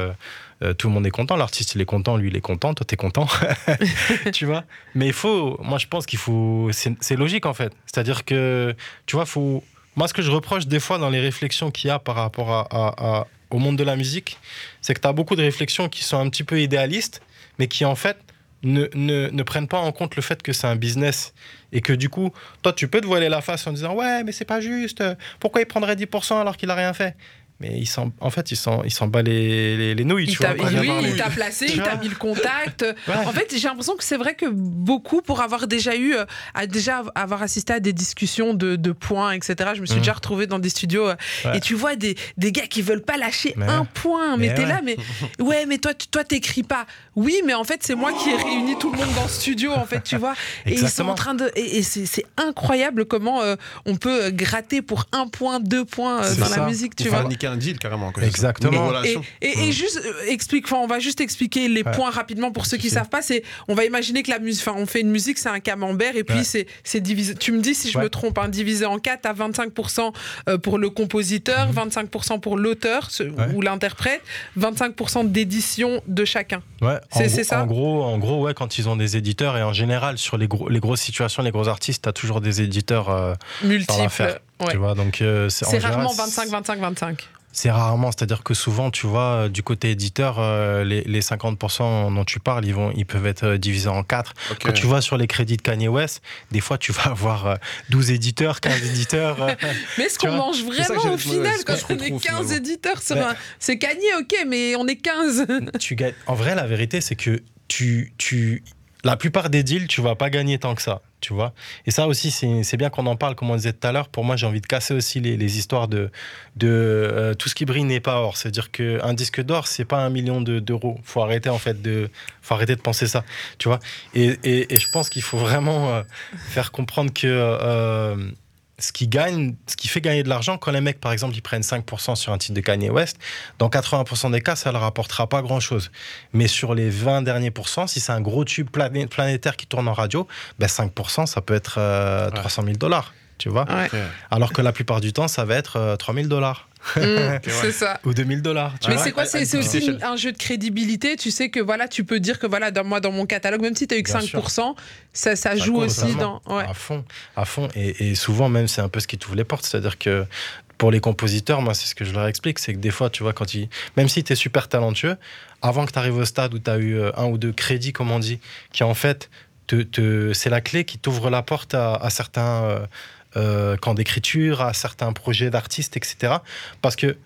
euh, tout le monde est content. L'artiste, il est content, lui, il est content, toi, tu es content. *laughs* *laughs* tu vois? Mais il faut, moi, je pense qu'il faut. C'est c'est logique, en fait. C'est-à-dire que, tu vois, faut. Moi, ce que je reproche des fois dans les réflexions qu'il y a par rapport à- à- à- au monde de la musique, c'est que tu as beaucoup de réflexions qui sont un petit peu idéalistes, mais qui, en fait, ne, ne, ne prennent pas en compte le fait que c'est un business et que du coup, toi, tu peux te voiler la face en disant ouais, mais c'est pas juste. Pourquoi il prendrait 10% alors qu'il a rien fait? Mais il s'en, en fait, il s'en, il s'en bat les, les, les nouilles. Il tu vois, oui, il t'a placé, il t'a mis le contact. *laughs* Ouais. En fait, j'ai l'impression que c'est vrai que beaucoup, pour avoir déjà eu, euh, à déjà avoir assisté à des discussions de, de points, etc., je me suis Mhm. déjà retrouvée dans des studios euh, Ouais. et tu vois des, des gars qui veulent pas lâcher Mais un ouais. point. Mais, Mais t'es ouais. là, mais *laughs* ouais, mais toi, tu- toi, t'écris pas. Oui, mais en fait, c'est moi qui ai réuni tout le monde dans le studio, en fait, tu vois. Et ils sont en train de. Et, et c'est c'est incroyable comment euh, on peut gratter pour un point, deux points euh, dans ça. la musique, tu vois. Un deal carrément. quoi. Exactement. Et, et- et juste euh, explique, enfin, on va juste expliquer les Ouais. points rapidement pour ceux qui si. savent pas. C'est, on va imaginer que la musique, enfin, on fait une musique, c'est un camembert et puis Ouais. c'est, c'est divisé. Tu me dis si je Ouais. me trompe, hein, divisé en quatre, à 25% euh, pour le compositeur, 25% pour l'auteur ce-. Ouais. ou l'interprète, 25% d'édition de chacun. Ouais, en, C'est- ça en gros, en gros, ouais, quand ils ont des éditeurs et en général sur les, gros, les grosses situations, les gros artistes, t'as toujours des éditeurs euh, dans Multiple. l'affaire. Ouais. Tu vois, donc euh, c'est rarement 25, 25, 25. C'est rarement, c'est-à-dire que souvent, tu vois, euh, du côté éditeur, euh, les, les 50% dont tu parles, ils, vont, ils peuvent être euh, divisés en quatre. Ok. Quand tu vois sur les crédits de Kanye West, des fois, tu vas *laughs* avoir euh, 12 éditeurs, 15 éditeurs. *laughs* Mais est-ce qu'on mange vraiment au final quand on est trouve, 15 finalement? éditeurs sur Ouais. un. C'est Kanye, ok, mais on est 15. *laughs* tu gagnes. En vrai, la vérité, c'est que tu, tu, la plupart des deals, tu vas pas gagner tant que ça, tu vois. Et ça aussi, c'est bien qu'on en parle, comme on disait tout à l'heure. Pour moi, j'ai envie de casser aussi les, histoires de, de euh, tout ce qui brille n'est pas or. C'est-à-dire qu'un disque d'or, c'est pas un million de- d'euros. faut arrêter en fait de, faut arrêter de penser ça, tu vois. Et je pense qu'il faut vraiment euh, faire comprendre que euh, ce qui gagne, ce qui fait gagner de l'argent, quand les mecs, par exemple, ils prennent 5% sur un titre de Kanye West, dans 80% des cas, ça leur rapportera pas grand-chose. Mais sur les 20 derniers pourcents, si c'est un gros tube plané- planétaire qui tourne en radio, ben 5%, ça peut être euh, 300 000 dollars, tu vois. Ouais. Alors que la plupart du temps, ça va être euh, 3 000 dollars Mm, c'est ça. ou 2 000 dollars. Mais c'est quoi C'est aussi une- un jeu de crédibilité. Tu sais que voilà, tu peux dire que voilà, dans, moi, dans mon catalogue, même si tu as eu que Bien 5%, ça, ça joue compte aussi vraiment. dans. Ouais. À fond, à fond. Et, et souvent, même, c'est un peu ce qui t'ouvre les portes. C'est-à-dire que pour les compositeurs, moi, c'est ce que je leur explique, c'est que des fois, tu vois, quand ils, même si tu es super talentueux, avant que tu arrives au stade où tu as eu euh, un ou deux crédits, comme on dit, qui en fait, te, te- c'est la clé qui t'ouvre la porte à, à certains euh, euh, camps d'écriture, à certains projets d'artistes, etc. Parce que,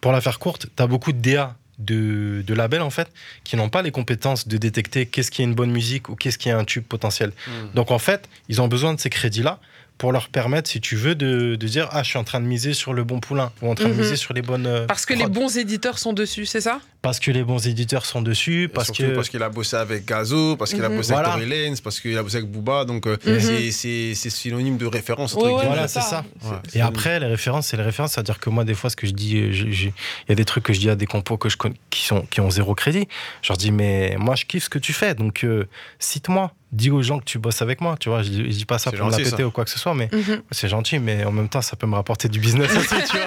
pour la faire courte, tu as beaucoup de DA de, de labels en fait qui n'ont pas les compétences de détecter qu'est-ce qui est une bonne musique ou qu'est-ce qui est un tube potentiel. Donc en fait, ils ont besoin de ces crédits-là pour leur permettre, si tu veux, de, de dire ah je suis en train de miser sur le bon poulain ou en train Mhm. de miser sur les bonnes. euh, Parce que les bons éditeurs sont dessus, c'est ça? Parce que les bons éditeurs sont dessus, parce Surtout que parce qu'il a bossé avec Gazo, parce qu'il a Mhm. bossé Voilà. avec Tory Lanez, parce qu'il a bossé avec Booba. Donc, euh, Mhm. c'est- synonyme de référence. entre ouais. Voilà, c'est ça. ça. Ouais, Et après, les références, c'est les références. C'est-à-dire que moi, des fois, ce que je dis, euh, il y a des trucs que je dis à des compos que je connais, qui, sont, qui ont zéro crédit. Je leur dis, mais moi, je kiffe ce que tu fais. Donc, euh, cite-moi. Dis aux gens que tu bosses avec moi. Tu vois, je, dis- je dis pas ça pour me la gentil, péter ça. ou quoi que ce soit, mais Mhm. c'est gentil. Mais en même temps, ça peut me rapporter du business aussi, tu vois.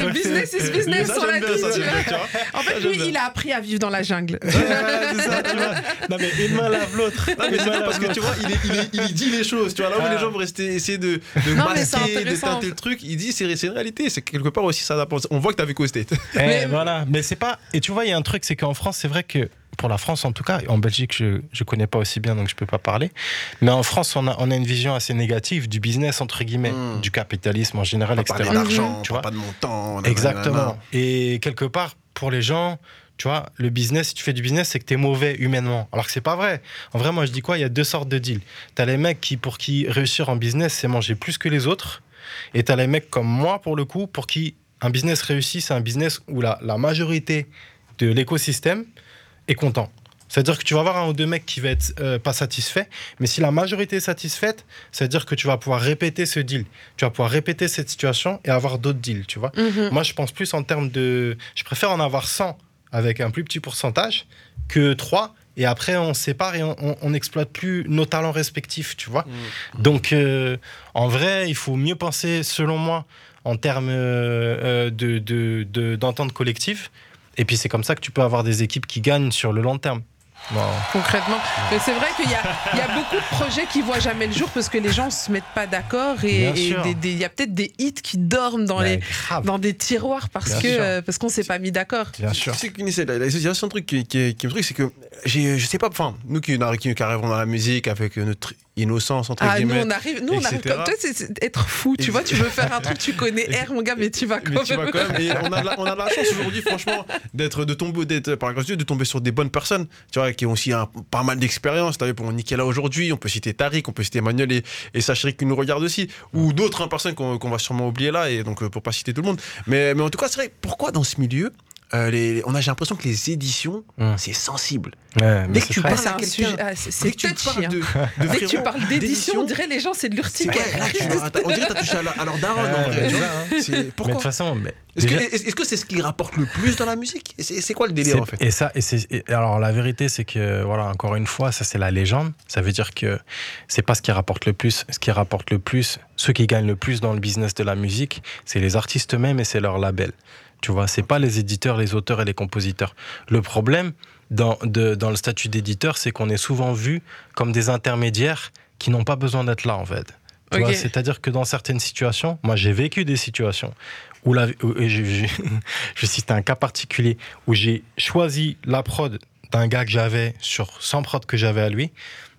Mais business is business, Ça, on l'a j'aime bien, dit. ça, tu j'aime vois. bien, tu vois. En fait, lui, bien. il a appris à vivre dans la jungle. Ouais, ouais, c'est ça, tu vois. Non, mais une main lave l'autre. Non, mais c'est parce que tu vois, il, est- il, est- il dit les choses. Tu vois, là où Ah. les gens vont rester essayer de, de Non, mais c'est masquer, de teinter le truc, il dit c'est une réalité. C'est quelque part aussi ça. On voit que t'as vécu au State. Eh, Mais- voilà, mais c'est pas. Et tu vois, il y a un truc, c'est qu'en France, c'est vrai que pour la France en tout cas, en Belgique, je je connais pas aussi bien, donc je peux pas parler. Mais en France, on a on a une vision assez négative du business entre guillemets, Mm. du capitalisme en général, On etc. parler d'argent, Tu on vois. pas de montant. Exactement. Et quelque part, pour les gens, tu vois, le business, si tu fais du business, c'est que tu es mauvais humainement. Alors que c'est pas vrai. En vrai, moi, je dis quoi? Il y a deux sortes de deals. Tu as les mecs qui, pour qui réussir en business, c'est manger plus que les autres. Et tu as les mecs comme moi, pour le coup, pour qui un business réussi, c'est un business où la, la majorité de l'écosystème est content. C'est-à-dire que tu vas avoir un ou deux mecs qui vont être euh, pas satisfaits, mais si la majorité est satisfaite, c'est-à-dire que tu vas pouvoir répéter ce deal, tu vas pouvoir répéter cette situation et avoir d'autres deals, tu vois. Mhm. Moi, je pense plus en termes de. Je préfère en avoir 100 avec un plus petit pourcentage que 3. Et après, on sépare et on, n'exploite plus nos talents respectifs, tu vois. Donc, euh, en vrai, il faut mieux penser, selon moi, en termes euh, euh, de, de- de- d'entente collective. Et puis, c'est comme ça que tu peux avoir des équipes qui gagnent sur le long terme. Concrètement. Mais c'est vrai qu'il y a, il y a beaucoup de projets qui voient jamais le jour parce que les gens se mettent pas d'accord et il y a peut-être des hits qui dorment dans, Mais les, grave. dans des tiroirs parce Bien que euh, parce qu'on s'est pas mis d'accord. Bien sûr. C'est- il y a aussi un truc qui, qui, qui me truc, c'est que je sais pas, enfin, nous qui, qui, qui arrivons dans la musique avec notre innocence, entre Ah, nous guillemets. on arrive, nous on arrive comme toi, c'est être fou. Tu vois, tu veux faire un truc, tu connais R, mon gars, mais tu vas quand Mais tu même. vas quand même. Et on a la, on a de la chance aujourd'hui, franchement, d'être de tomber, d'être par grâce de tomber sur des bonnes personnes, tu vois, qui ont aussi un, pas mal d'expérience. T'as vu pour Nicolas aujourd'hui, on peut citer Tariq, on peut citer Emmanuel et, et Sacherik qui nous regardent aussi, ou d'autres hein, personnes qu'on qu'on va sûrement oublier là, et donc euh, pour pas citer tout le monde. Mais, mais en tout cas, c'est vrai. Pourquoi dans ce milieu? Euh, les, on a, j'ai l'impression que les éditions, Hum. c'est sensible. Ouais, mais Dès que tu vrai. Parles c'est à un sujet, ah, c'est Dès que tu touchy. parles hein. de, *laughs* de Dès que tu parles d'édition, on dirait les gens, c'est de l'urticaire. tu- on dirait que t'as touché à leur, à leur daronne, en vrai, tu hein. *laughs* Mais de toute façon, mais Est-ce que déjà- est-ce est-ce que c'est ce qui rapporte le plus dans la musique? C'est quoi le délire en fait? Et ça, et c'est, et alors la vérité, c'est que voilà, encore une fois, ça c'est la légende. Ça veut dire que c'est pas ce qui rapporte le plus. Ce qui rapporte le plus, ceux qui gagnent le plus dans le business de la musique, c'est les artistes eux-mêmes et c'est leur label. Tu vois, c'est pas les éditeurs, les auteurs et les compositeurs. Le problème dans, de- dans le statut d'éditeur, c'est qu'on est souvent vu comme des intermédiaires qui n'ont pas besoin d'être là en fait. C'est-à-dire que dans certaines situations, moi j'ai vécu des situations où, la, où- je, je, *laughs* je cite un cas particulier où j'ai choisi la prod d'un gars que j'avais sur 100 prod que j'avais à lui.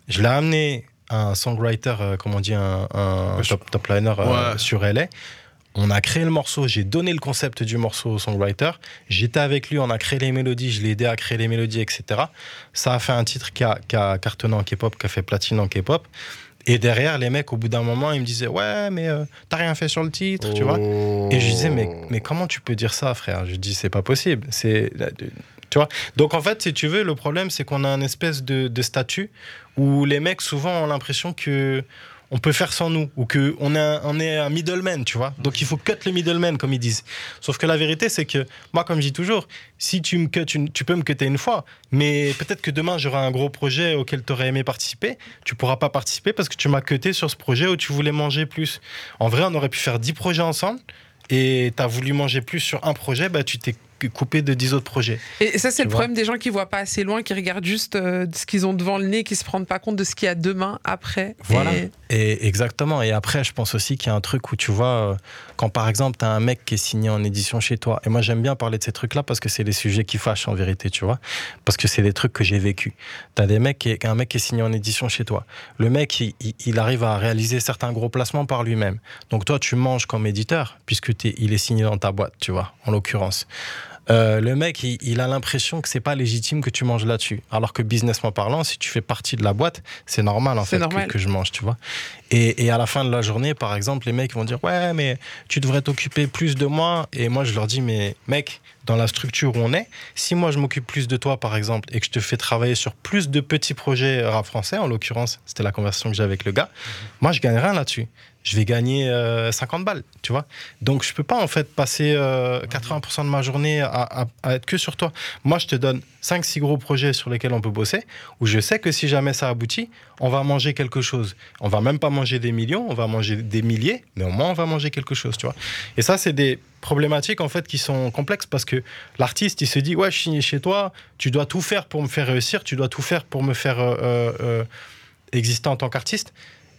Je l'ai amené à un songwriter, euh, comment on dit, un, un Ouais, top, top liner euh, Ouais. sur LA. On a créé le morceau, j'ai donné le concept du morceau au songwriter. J'étais avec lui, on a créé les mélodies, je l'ai aidé à créer les mélodies, etc. Ça a fait un titre qui a, qui a cartonné en K-pop, qui a fait platine en K-pop. Et derrière, les mecs, au bout d'un moment, ils me disaient Ouais, mais euh, t'as rien fait sur le titre, tu vois. Et je disais, mais, mais comment tu peux dire ça, frère? Je dis, c'est pas possible. C'est, tu vois Donc, en fait, si tu veux, le problème, c'est qu'on a un espèce de, de statut où les mecs, souvent, ont l'impression que on peut faire sans nous ou que on est, un, middleman, tu vois. Donc, il faut cut le middleman, comme ils disent. Sauf que la vérité, c'est que, moi, comme je dis toujours, si tu me cut tu peux me cutter une fois, mais peut-être que demain, j'aurai un gros projet auquel tu aurais aimé participer. Tu pourras pas participer parce que tu m'as cuté sur ce projet où tu voulais manger plus. En vrai, on aurait pu faire 10 projets ensemble et tu as voulu manger plus sur un projet, bah, tu t'es coupé de 10 autres projets. Et ça, c'est le problème des gens qui voient pas assez loin, qui regardent juste euh, ce qu'ils ont devant le nez, qui se prennent pas compte de ce qu'il y a demain, après. Voilà. Et- Et exactement. Et après, je pense aussi qu'il y a un truc où tu vois, euh, quand par exemple, tu as un mec qui est signé en édition chez toi, et moi j'aime bien parler de ces trucs-là parce que c'est les sujets qui fâchent en vérité, tu vois, parce que c'est des trucs que j'ai vécu. Tu as des mecs qui, un mec qui est signé en édition chez toi. Le mec, il, arrive à réaliser certains gros placements par lui-même. Donc toi, tu manges comme éditeur, puisque t'es- il est signé dans ta boîte, tu vois, en l'occurrence. Euh, le mec, il, il a l'impression que c'est pas légitime que tu manges là-dessus. Alors que businessment parlant, si tu fais partie de la boîte, c'est normal en fait que- normal. Que, je mange, tu vois. Et, et à la fin de la journée, par exemple, les mecs vont dire ouais, mais tu devrais t'occuper plus de moi. Et moi, je leur dis mais mec, dans la structure où on est, si moi je m'occupe plus de toi, par exemple, et que je te fais travailler sur plus de petits projets rap français, en l'occurrence, c'était la conversation que j'ai avec le gars, moi je gagne rien là-dessus. Je vais gagner euh, 50 balles, tu vois. Donc je peux pas en fait passer euh, 80% de ma journée à, être que sur toi. Moi je te donne 5-6 gros projets sur lesquels on peut bosser, où je sais que si jamais ça aboutit, on va manger quelque chose. On va même pas manger des millions, on va manger des milliers, mais au moins on va manger quelque chose, tu vois. Et ça c'est des problématiques en fait qui sont complexes parce que l'artiste il se dit ouais je suis chez toi, tu dois tout faire pour me faire réussir, tu dois tout faire pour me faire euh, euh, euh, exister en tant qu'artiste.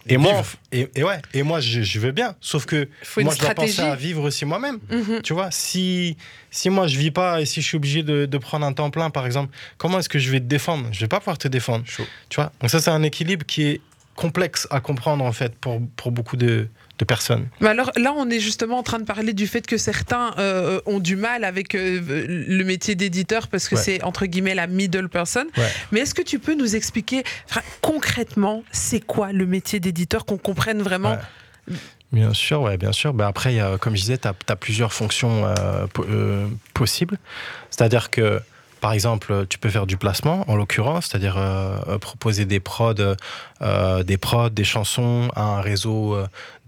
Et moi, et, et ouais, et moi je, je veux bien, sauf que Faut moi je dois penser à vivre aussi moi-même. Mhm. Tu vois, si, si moi je vis pas et si je suis obligé de, de prendre un temps plein, par exemple, comment est-ce que je vais te défendre? Je vais pas pouvoir te défendre. Chaud. Tu vois, donc ça c'est un équilibre qui est complexe à comprendre en fait pour, pour beaucoup de, de personnes. Mais alors là, on est justement en train de parler du fait que certains euh, ont du mal avec euh, le métier d'éditeur parce que Ouais. c'est entre guillemets la middle person. Ouais. Mais est-ce que tu peux nous expliquer enfin, concrètement c'est quoi le métier d'éditeur qu'on comprenne vraiment? Ouais. Bien sûr, ouais, bien sûr. Ben après, il y a, comme je disais, tu as, plusieurs fonctions euh, po- euh, possibles. C'est-à-dire que, par exemple, tu peux faire du placement, en l'occurrence, c'est-à-dire euh, proposer des prods, des prods, des chansons à un réseau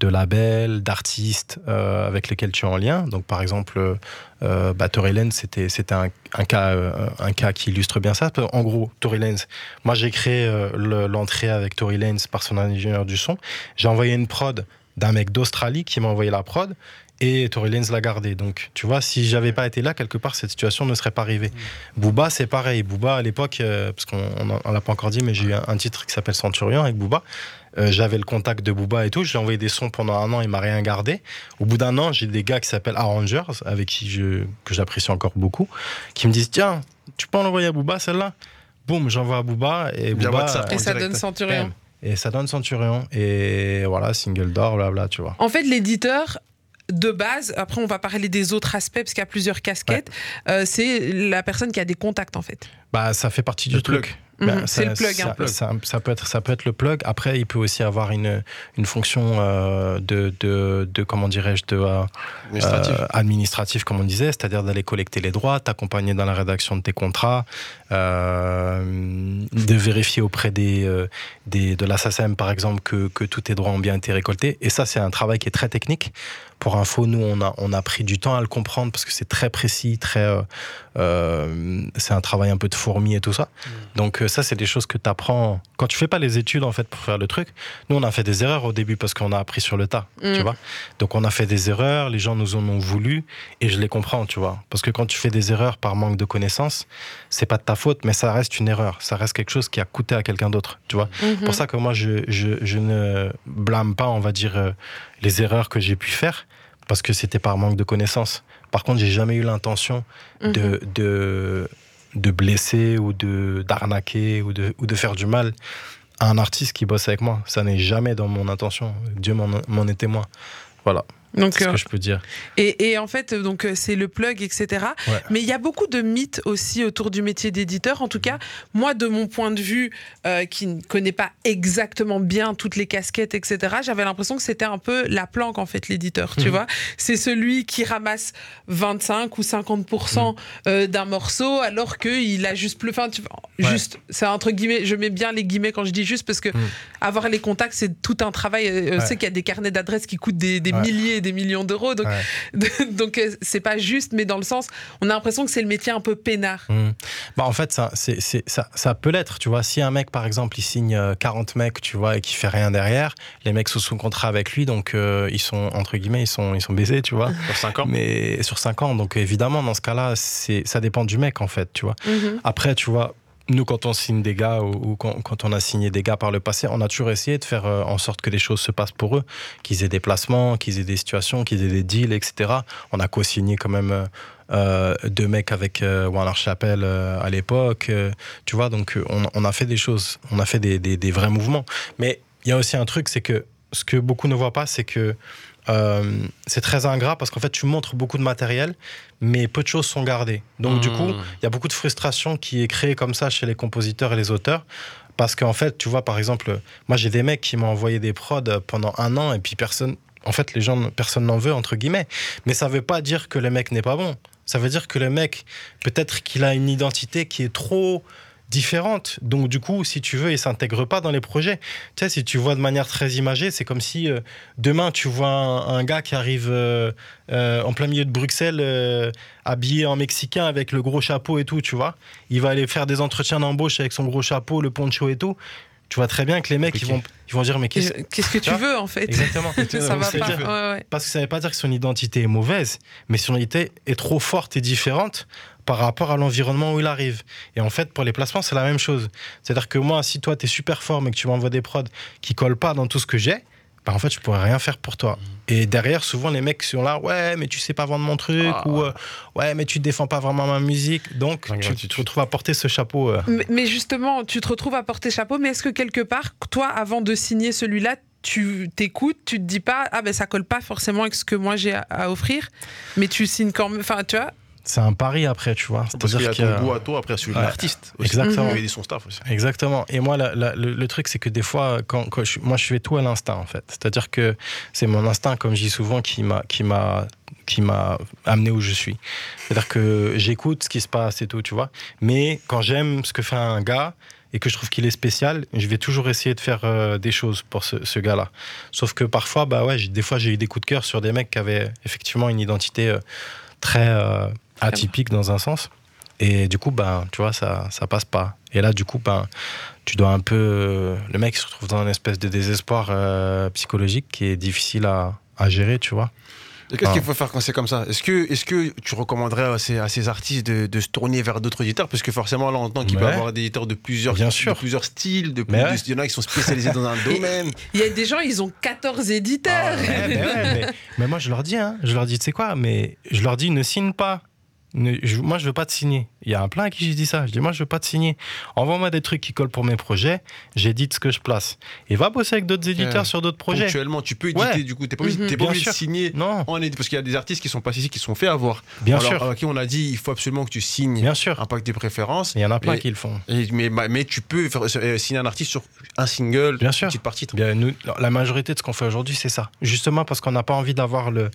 de labels, d'artistes euh, avec lesquels tu es en lien. Donc, par exemple, euh, bah, Tory c'était c'était un, un cas, euh, un cas qui illustre bien ça. En gros, Tory Lanez, moi j'ai créé euh, le- l'entrée avec Tory Lanez par son ingénieur du son. J'ai envoyé une prod d'un mec d'Australie qui m'a envoyé la prod et Tory Lanez l'a gardé. Donc, tu vois, si j'avais pas été là, quelque part, cette situation ne serait pas arrivée. Booba, c'est pareil. Booba, à l'époque, euh, parce qu'on on- on l'a pas encore dit, mais j'ai eu un, un titre qui s'appelle Centurion avec Booba. Euh, j'avais le contact de Booba et tout. Je lui ai envoyé des sons pendant un an, il m'a rien gardé. Au bout d'un an, j'ai des gars qui s'appellent Arrangers, avec qui je, que j'apprécie encore beaucoup, qui me disent Tiens, tu peux en envoyer à Booba celle-là? Boum, j'envoie à Booba et Booba. WhatsApp. Et ça direct. donne Centurion. Et ça donne Centurion. Et voilà, single d'or, blabla, tu vois. En fait, l'éditeur de base, après on va parler des autres aspects parce qu'il y a plusieurs casquettes, euh, c'est la personne qui a des contacts en fait. Bah, ça fait partie Le du plug. truc. Mhm, Bah, c'est ça- le plug, Ça, un plug. ça- ça peut être, ça peut être le plug. Après, il peut aussi avoir une, une fonction euh, de, de, de, comment dirais-je, de, euh, Administratif. euh, administratif, comme on disait, c'est-à-dire d'aller collecter les droits, t'accompagner dans la rédaction de tes contrats, euh, de vérifier auprès des, euh, des, de la SACEM, par exemple, que, que tous tes droits ont bien été récoltés. Et ça, c'est un travail qui est très technique. Pour info, nous, on a, on a pris du temps à le comprendre parce que c'est très précis, très, euh, euh, c'est un travail un peu de fourmi et tout ça. Donc euh, ça, c'est des choses que tu apprends quand tu fais pas les études en fait pour faire le truc. Nous, on a fait des erreurs au début parce qu'on a appris sur le tas, Mm. tu vois. Donc on a fait des erreurs, les gens nous en ont voulu et je les comprends, tu vois. Parce que quand tu fais des erreurs par manque de connaissances, c'est pas de ta faute, mais ça reste une erreur. Ça reste quelque chose qui a coûté à quelqu'un d'autre, tu vois. Mhm. C'est pour ça que moi, je, je, je ne blâme pas, on va dire, les erreurs que j'ai pu faire, parce que c'était par manque de connaissances. Par contre, j'ai jamais eu l'intention Mhm. de, de, de blesser ou de d'arnaquer ou de, ou de faire du mal à un artiste qui bosse avec moi. Ça n'est jamais dans mon intention. Dieu m'en m'en est témoin. Voilà, Donc, c'est ce euh, que je peux dire. et, et en fait, euh, donc euh, c'est le plug, etc. Ouais. Mais il y a beaucoup de mythes aussi autour du métier d'éditeur. En tout cas, moi, de mon point de vue, euh, qui ne connaît pas exactement bien toutes les casquettes, etc., j'avais l'impression que c'était un peu la planque, en fait, l'éditeur. Tu Mhm. vois, c'est celui qui ramasse 25 ou 50% Mhm. euh, d'un morceau, alors qu'il a juste plus. Enfin, tu vois, Ouais. juste, c'est entre guillemets, je mets bien les guillemets quand je dis juste, parce que Mhm. avoir les contacts, c'est tout un travail. Euh, Ouais. qu'il y a des carnets d'adresses qui coûtent des, milliers des millions d'euros. Donc, Ouais. *laughs* donc euh, c'est pas juste, mais dans le sens, on a l'impression que c'est le métier un peu peinard. Hmm. Bah en fait, ça, c'est, ça, ça peut l'être, tu vois. Si un mec, par exemple, il signe euh, 40 mecs, tu vois, et qui fait rien derrière, les mecs sont sous contrat avec lui, donc euh, ils sont, entre guillemets, ils sont, ils sont baisés, tu vois. Sur 5 ans. Mais sur 5 ans, donc évidemment, dans ce cas-là, c'est, ça dépend du mec, en fait, tu vois. Après, tu vois, nous, quand on signe des gars ou, quand, on a signé des gars par le passé, on a toujours essayé de faire euh, en sorte que les choses se passent pour eux, qu'ils aient des placements, qu'ils aient des situations, qu'ils aient des deals, etc. On a co-signé quand même euh, euh, deux mecs avec euh, Warner Chappell à l'époque, tu vois, donc on, a fait des choses, on a fait des- des vrais mouvements. Mais il y a aussi un truc, c'est que ce que beaucoup ne voient pas, c'est que euh, c'est très ingrat parce qu'en fait, tu montres beaucoup de matériel, mais peu de choses sont gardées. Donc, du coup, il y a beaucoup de frustration qui est créée comme ça chez les compositeurs et les auteurs. Parce qu'en fait, tu vois, par exemple, moi, j'ai des mecs qui m'ont envoyé des prods pendant un an et puis personne. En fait, les gens, personne n'en veut, entre guillemets. Mais ça veut pas dire que le mec n'est pas bon. Ça veut dire que le mec, peut-être qu'il a une identité qui est trop différente. Donc, du coup, si tu veux, il s'intègre pas dans les projets. Tu sais, si tu vois de manière très imagée, c'est comme si euh, demain, tu vois un, un gars qui arrive euh, euh, en plein milieu de Bruxelles, euh, habillé en mexicain avec le gros chapeau et tout, tu vois. Il va aller faire des entretiens d'embauche avec son gros chapeau, le poncho et tout. Tu vois très bien que les mecs, ils vont, ils vont dire, mais qu'est-ce Qu'est-ce que tu veux en fait? Exactement. *laughs* Ça va pas. dire- Ouais, ouais. parce que ça ne veut pas dire que son identité est mauvaise, mais son identité est trop forte et différente par rapport à l'environnement où il arrive. Et en fait, pour les placements, c'est la même chose. C'est-à-dire que moi, si toi, tu es super fort, mais que tu m'envoies des prods qui collent pas dans tout ce que j'ai, bah, en fait, je pourrais rien faire pour toi. Et derrière, souvent, les mecs sont là, ouais, mais tu sais pas vendre mon truc, Ah. ou euh, ouais, mais tu défends pas vraiment ma musique. Donc, tu te retrouves à porter ce chapeau. euh. Mais, mais justement, tu te retrouves à porter chapeau, mais est-ce que quelque part, toi, avant de signer celui-là, tu t'écoutes, tu te dis pas, ah ben ça colle pas forcément avec ce que moi j'ai à, à offrir, mais tu signes quand même, enfin tu vois, C'est un pari après, tu vois. Parce qu'il y a ton y a- goût à toi, après celui de Ouais. l'artiste. aussi. Exactement. Faut aider son staff aussi. Exactement. Et moi, la- la- le, le truc, c'est que des fois, quand, quand je, moi, je fais tout à l'instinct, en fait. C'est-à-dire que c'est mon instinct, comme je dis souvent, qui m'a, qui m'a, amené où je suis. C'est-à-dire que j'écoute ce qui se passe et tout, tu vois. Mais quand j'aime ce que fait un gars et que je trouve qu'il est spécial, je vais toujours essayer de faire euh, des choses pour ce, ce gars-là. Sauf que parfois, bah ouais, des fois, j'ai eu des coups de cœur sur des mecs qui avaient effectivement une identité euh, très euh, atypique dans un sens. Et du coup, ben, tu vois, ça, ça passe pas. Et là, du coup, ben, tu dois un peu. euh, le mec se retrouve dans une espèce de désespoir euh, psychologique qui est difficile à, à gérer, tu vois. Et Qu'est-ce Ah. qu'il faut faire quand c'est comme ça? Est-ce que, est que tu recommanderais à ces, à ces artistes de, de se tourner vers d'autres éditeurs? Parce que forcément, là, on entend qu'il peut y avoir des éditeurs de plusieurs, Bien de sûr. plusieurs styles, de, de- ouais. il y en a qui sont spécialisés dans un *laughs* domaine. il y a des gens, ils ont 14 éditeurs. Ouais, mais, ouais, mais- *laughs* mais moi, je leur dis, hein, je leur dis, tu sais quoi, mais je leur dis, ne signe pas. Ne- je- moi, je veux pas te signer. Il y a un plein à qui j'ai dit ça. Je dis, moi, je veux pas te signer. Envoie-moi des trucs qui collent pour mes projets. J'édite ce que je place. Et va bosser avec d'autres éditeurs Ouais. sur d'autres projets. Ponctuellement, tu peux éditer, Ouais. du coup, t'es pas obligé, t'es pas obligé de signer. Non, en édite, parce qu'il y a des artistes qui sont passés ici, qui sont fait avoir. bien Alors, sûr. À qui on a dit, il faut absolument que tu signes Bien sûr. un pack de préférence. Il y en a plein qui le font. Et- mais, mais tu peux faire, euh, signer un artiste sur un single, Bien une sûr. petite partie. Bien, nous, la majorité de ce qu'on fait aujourd'hui, c'est ça. Justement parce qu'on n'a pas envie d'avoir la,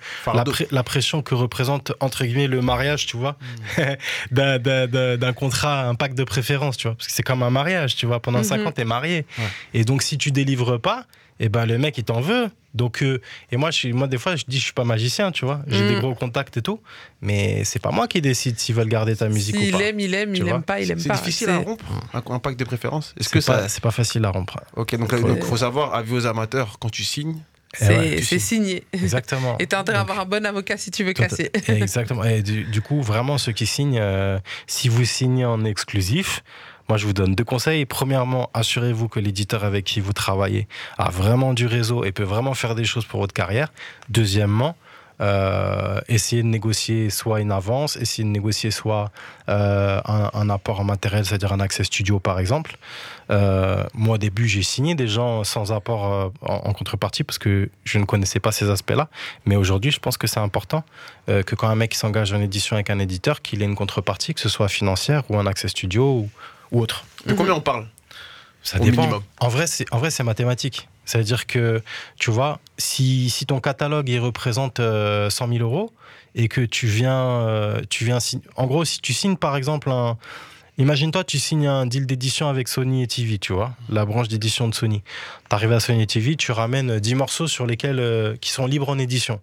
pré- la pression que représente, entre guillemets, le mariage, tu vois, *laughs* d'un- d'un contrat, un pacte de préférence, tu vois. Parce que c'est comme un mariage, tu vois. Pendant Mhm. 5 ans, t'es marié. Ouais. Et donc, si tu délivres pas, eh ben, le mec, il t'en veut. Donc, euh, et moi, je suis, moi, des fois, je dis, je suis pas magicien, tu vois. J'ai Mhm. des gros contacts et tout. Mais c'est pas moi qui décide s'ils veulent garder ta musique ou pas. aime, il aime, Tu il aime pas, il aime C'est pas. difficile C'est- à rompre, un, un pack de préférence. Est-ce que C'est pas, ça. c'est pas facile à rompre. Ok, donc il faut savoir, avis aux amateurs, quand tu signes, C'est ouais, tu c'est signé. Exactement. Et t'as intérêt à avoir un bon avocat si tu veux casser. Exactement. Et du, du coup, vraiment, ceux qui signent, euh, si vous signez en exclusif, moi, je vous donne deux conseils. Premièrement, assurez-vous que l'éditeur avec qui vous travaillez a vraiment du réseau et peut vraiment faire des choses pour votre carrière. Deuxièmement, euh, essayez de négocier soit une avance, essayez de négocier soit euh, un, un apport en matériel, c'est-à-dire un accès studio par exemple. Euh, moi au début j'ai signé des gens sans apport euh, en, en contrepartie parce que je ne connaissais pas ces aspects-là. Mais aujourd'hui je pense que c'est important euh, que quand un mec s'engage en édition avec un éditeur, qu'il ait une contrepartie, que ce soit financière ou un accès studio ou, ou autre. de combien on parle? Ça Au dépend. minimum. En vrai, c'est en vrai c'est mathématique. C'est-à-dire que tu vois, si, si ton catalogue il représente euh, 100 000 euros et que tu viens, euh, tu viens, sign- en gros, si tu signes par exemple un, imagine-toi, tu signes un deal d'édition avec Sony et TV, tu vois, la branche d'édition de Sony. T'arrives à Sony et TV, tu ramènes 10 morceaux sur lesquels euh, qui sont libres en édition.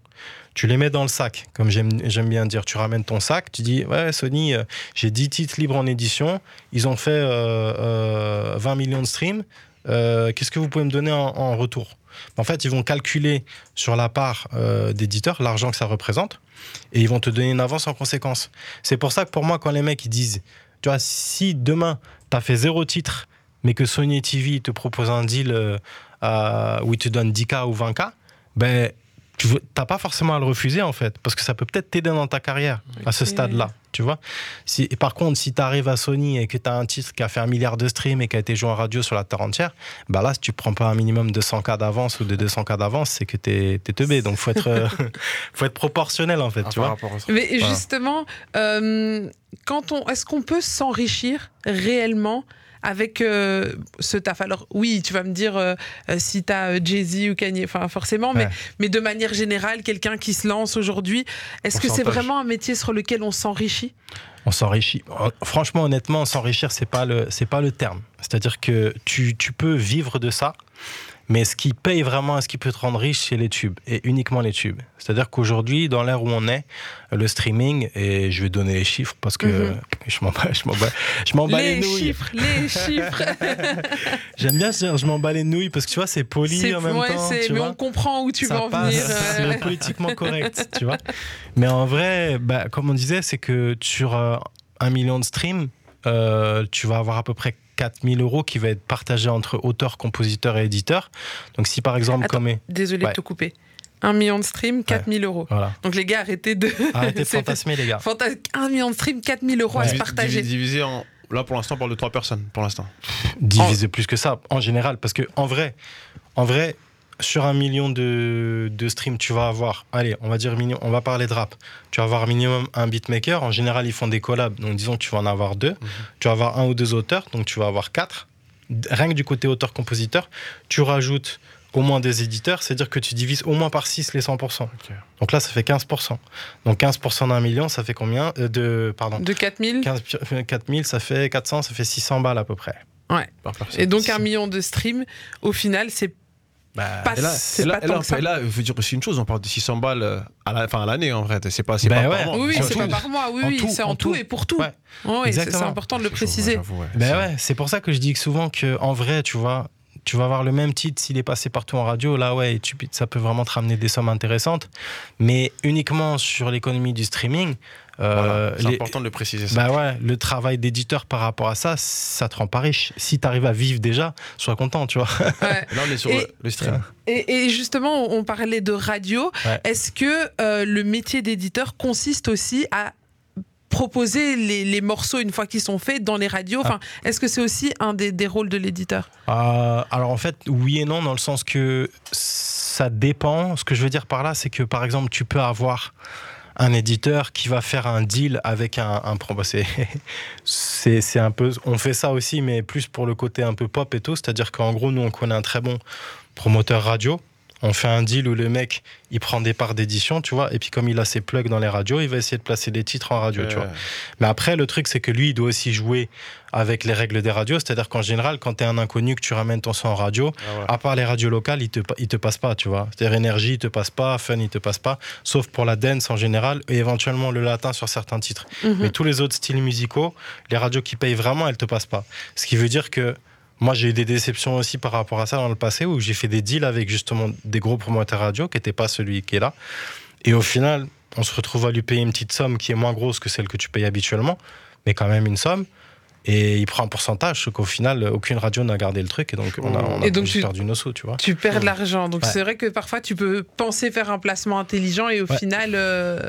Tu les mets dans le sac, comme j'aime bien dire. Tu ramènes ton sac, tu dis Ouais, Sony, euh, j'ai 10 titres libres en édition. Ils ont fait euh, euh, 20 millions de streams. Qu'est-ce que vous pouvez me donner en, retour? En fait, ils vont calculer sur la part d'éditeur l'argent que ça représente et ils vont te donner une avance en conséquence. C'est pour ça que pour moi, quand les mecs ils disent Tu vois, si demain, tu as fait zéro titre, mais que Sony TV te propose un deal euh, où il te donne 10K ou 20K, ben tu n'as pas forcément à le refuser en fait, parce que ça peut peut-être t'aider dans ta carrière à ce stade-là. Tu vois. Si, et par contre, si tu arrives à Sony et que tu as un titre qui a fait un milliard de streams et qui a été joué en radio sur la terre entière, bah là, si tu prends pas un minimum de 100 cas d'avance ou de 200 cas d'avance, c'est que tu es, teubé. Donc, faut être, *laughs* faut être proportionnel, en fait, Ah, tu vois. Mais Voilà. justement, euh, quand on, est-ce qu'on peut s'enrichir réellement avec euh, ce taf Alors oui, tu vas me dire euh, euh, si tu as Jay-Z ou Kanye, enfin forcément, mais, Ouais. mais de manière générale, quelqu'un qui se lance aujourd'hui, est-ce que c'est vraiment un métier sur lequel on s'enrichit? On s'enrichit. Franchement, honnêtement, s'enrichir, c'est pas le, c'est pas le terme. C'est-à-dire que tu, tu peux vivre de ça, mais ce qui paye vraiment, ce qui peut te rendre riche, c'est les tubes et uniquement les tubes. C'est-à-dire qu'aujourd'hui, dans l'ère où on est, le streaming et je vais donner les chiffres parce que Mhm. *laughs* je m'en bats, je m'en bats, je m'en bats les, Les nouilles. chiffres, les *laughs* chiffres. J'aime bien dire, je m'en bats les nouilles parce que tu vois, c'est poli en même ouais, temps. tu mais vois. on comprend où tu veux en passe, venir. c'est ouais. politiquement correct, tu vois. Mais en vrai, bah, comme on disait, c'est que sur euh, un million de streams, euh, tu vas avoir à peu près 4000 euros qui va être partagé entre auteurs, compositeurs et éditeurs. Donc si par exemple, Attends. comme... Désolé Ouais. de te couper. Un million de streams, 4000 euros. Voilà. Donc les gars, arrêtez de... Arrêtez de *laughs* fantasmer, les gars. Fanta- Un million de streams, 4000 euros à Ouais. se Divi- partager. divi- Divisé en. Là, pour l'instant, on parle de trois personnes. Pour l'instant. Diviser plus que ça, en général. Parce que en vrai, en vrai sur un million de, de streams, tu vas avoir, allez, on va dire, million, on va parler de rap. Tu vas avoir minimum un beatmaker. En général, ils font des collabs. Donc, disons que tu vas en avoir deux. Tu vas avoir un ou deux auteurs. Donc, tu vas avoir quatre. Rien que du côté auteur-compositeur, tu rajoutes au moins des éditeurs, c'est-à-dire que tu divises au moins par 6 les 100%. Donc là, ça fait 15%. Donc 15% d'un million, ça fait combien Euh, de, Pardon. De 4000 15, 4000, ça fait 400, ça fait 600 balles à peu près. Ouais. Et donc un million de streams, au final, c'est Bah, pas, Et là, c'est là, pas et là, tant que ça. et là, je veux dire aussi une chose, on parle de 600 balles euh, à la, à l'année en vrai. C'est pas, c'est Ben pas ouais. par mois. Oui, c'est pas par mois, oui, En oui, tout, c'est en, en tout tout. et pour tout. Ouais. C'est important de le chaud, préciser. ouais. Ben C'est- ouais, c'est pour ça que je dis souvent que en vrai, tu vois, tu vas avoir le même titre s'il est passé partout en radio. Là, ouais, tu- ça peut vraiment te ramener des sommes intéressantes, mais uniquement sur l'économie du streaming. Euh, Voilà, c'est les- important de le préciser. Ça. Bah ouais, le travail d'éditeur par rapport à ça, ça te rend pas riche. Si tu arrives à vivre déjà, sois content, tu vois. Ouais. *laughs* Là, on est sur Et- le, stream. Et, et justement, on parlait de radio. Ouais. Est-ce que euh, le métier d'éditeur consiste aussi à proposer les, les morceaux une fois qu'ils sont faits dans les radios? Enfin, Est-ce que c'est aussi un des, des rôles de l'éditeur? Euh, alors en fait, oui et non, dans le sens que ça dépend. Ce que je veux dire par là, c'est que par exemple, tu peux avoir un éditeur qui va faire un deal avec un, un bah, *laughs* c'est, un peu, on fait ça aussi, mais plus pour le côté un peu pop et tout. C'est-à-dire qu'en gros, nous, on connaît un très bon promoteur radio. On fait un deal où le mec, il prend des parts d'édition, tu vois, et puis comme il a ses plugs dans les radios, il va essayer de placer des titres en radio, tu vois. Mais après, le truc, c'est que lui, il doit aussi jouer avec les règles des radios. C'est-à-dire qu'en général, quand tu es un inconnu, que tu ramènes ton son en radio, ah, à part les radios locales, ils te, ils te passent pas, tu vois. C'est-à-dire énergie, ils te passe pas, fun, ils te passe pas, sauf pour la dance en général et éventuellement le latin sur certains titres. Mhm. Mais tous les autres styles musicaux, les radios qui payent vraiment, elles te passent pas. Ce qui veut dire que moi, j'ai eu des déceptions aussi par rapport à ça dans le passé où j'ai fait des deals avec justement des gros promoteurs radio qui n'étaient pas celui qui est là. Et au final, on se retrouve à lui payer une petite somme qui est moins grosse que celle que tu payes habituellement, mais quand même une somme. Et il prend un pourcentage, ce qu'au final, aucune radio n'a gardé le truc. Et donc, on a, on a Et donc, juste tu- perdu nos sous, tu vois. Tu perds de l'argent. Donc Ouais. c'est vrai que parfois tu peux penser faire un placement intelligent et au Ouais. final. euh,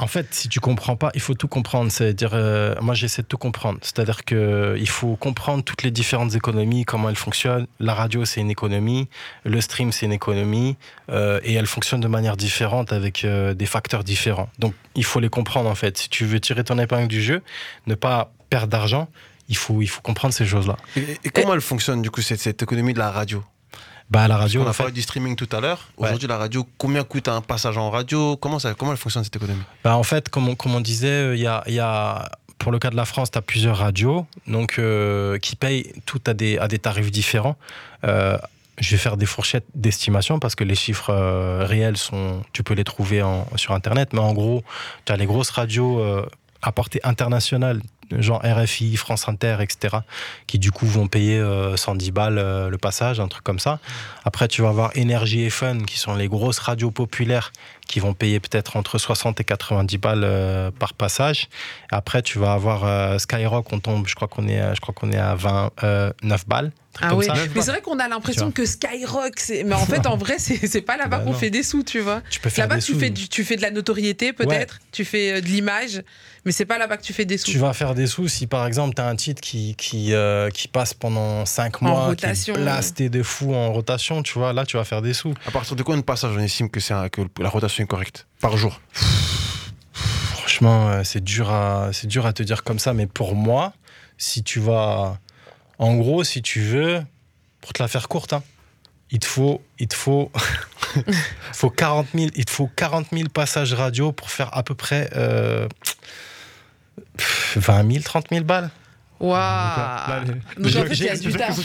En fait, si tu comprends pas, il faut tout comprendre. C'est-à-dire, euh, moi, j'essaie de tout comprendre. C'est-à-dire que euh, il faut comprendre toutes les différentes économies, comment elles fonctionnent. La radio, c'est une économie. Le stream, c'est une économie. euh, et elles fonctionnent de manière différente avec euh, des facteurs différents. Donc, il faut les comprendre, en fait. Si tu veux tirer ton épingle du jeu, ne pas perdre d'argent, il faut, il faut comprendre ces choses-là. Et, et comment elle fonctionne, du coup, cette, cette économie de la radio? Bah, la radio, On a fait, parlé du streaming tout à l'heure. Ouais. Aujourd'hui, la radio, combien coûte un passage en radio? Comment, ça, comment elle fonctionne, cette économie? Bah, en fait, comme on, comme on disait, euh, il y a, y a- pour le cas de la France, tu as plusieurs radios donc, euh, qui payent toutes à des, à des tarifs différents. Euh, je vais faire des fourchettes d'estimation parce que les chiffres euh, réels, sont, tu peux les trouver en- sur Internet. Mais en gros, tu as les grosses radios à portée internationale, genre RFI, France Inter, etc., qui du coup vont payer euh, 110 balles euh, le passage, un truc comme ça. Après, tu vas avoir Énergie et Fun, qui sont les grosses radios populaires qui vont payer peut-être entre 60 et 90 balles euh, par passage. Après, tu vas avoir euh, Skyrock, on tombe, je crois qu'on est, je crois qu'on est à 29 balles. Ah comme oui, ça. mais c'est vrai qu'on a l'impression que Skyrock, c'est... mais en fait, en vrai, c'est, c'est pas là-bas Bah qu'on fait des sous, tu vois. Tu peux faire Là-bas, des tu sous. fais, du- tu fais de la notoriété, peut-être, tu fais euh, de l'image, mais c'est pas là-bas que tu fais des sous. Tu vas faire des sous si par exemple tu as un titre qui, qui, euh, qui passe pendant 5 En mois, rotation. qui est blasté de fou en rotation, tu vois, là tu vas faire des sous. À partir de combien de passages on estime que, c'est un- que la rotation est correcte? Par jour? Franchement, euh, c'est dur, à, c'est dur à te dire comme ça, mais pour moi, si tu vas. En gros, si tu veux, pour te la faire courte, hein, il te faut. Il te faut. *laughs* faut 40 000, il te faut 40 000 passages radio pour faire à peu près euh, 20 000, 30 000 balles. Waouh les- Donc en j'ai- fait, il y a j'ai- du taf.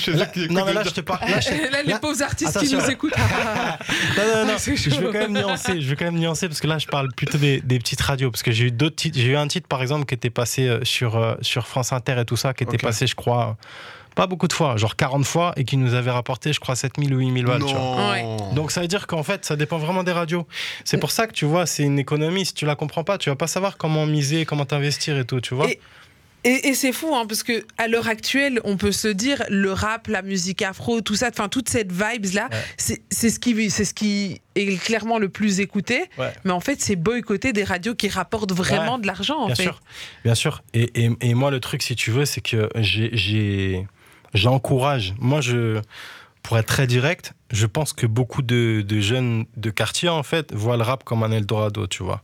Non, mais là, je te parle. Là, je- *laughs* Là, les pauvres artistes qui attention. nous écoutent. *laughs* Non, non, non, C'est je veux quand même nuancer, je veux quand même nuancer parce que là je parle plutôt des, des petites radios parce que j'ai eu d'autres titres, j'ai eu un titre par exemple qui était passé euh, sur, euh, sur France Inter et tout ça, qui était Ok. passé je crois pas beaucoup de fois, genre 40 fois et qui nous avait rapporté je crois 7000 ou 8000 balles. tu vois. Non. Ouais. Donc ça veut dire qu'en fait ça dépend vraiment des radios. C'est pour ça que tu vois c'est une économie, si tu la comprends pas tu vas pas savoir comment miser, comment t'investir et tout, tu vois. Et- Et, et c'est fou, hein, parce que à l'heure actuelle, on peut se dire le rap, la musique afro, tout ça, enfin toute cette vibes là, Ouais. c'est ce qui, c'est ce qui est clairement le plus écouté. Ouais. Mais en fait, c'est boycotter des radios qui rapportent vraiment Ouais. de l'argent. En Bien fait. sûr, bien sûr. Et, et, et moi, le truc, si tu veux, c'est que j'ai- j'ai- j'encourage. Moi, je, pour être très direct, je pense que beaucoup de, jeunes de quartier, en fait, voient le rap comme un Eldorado, tu vois.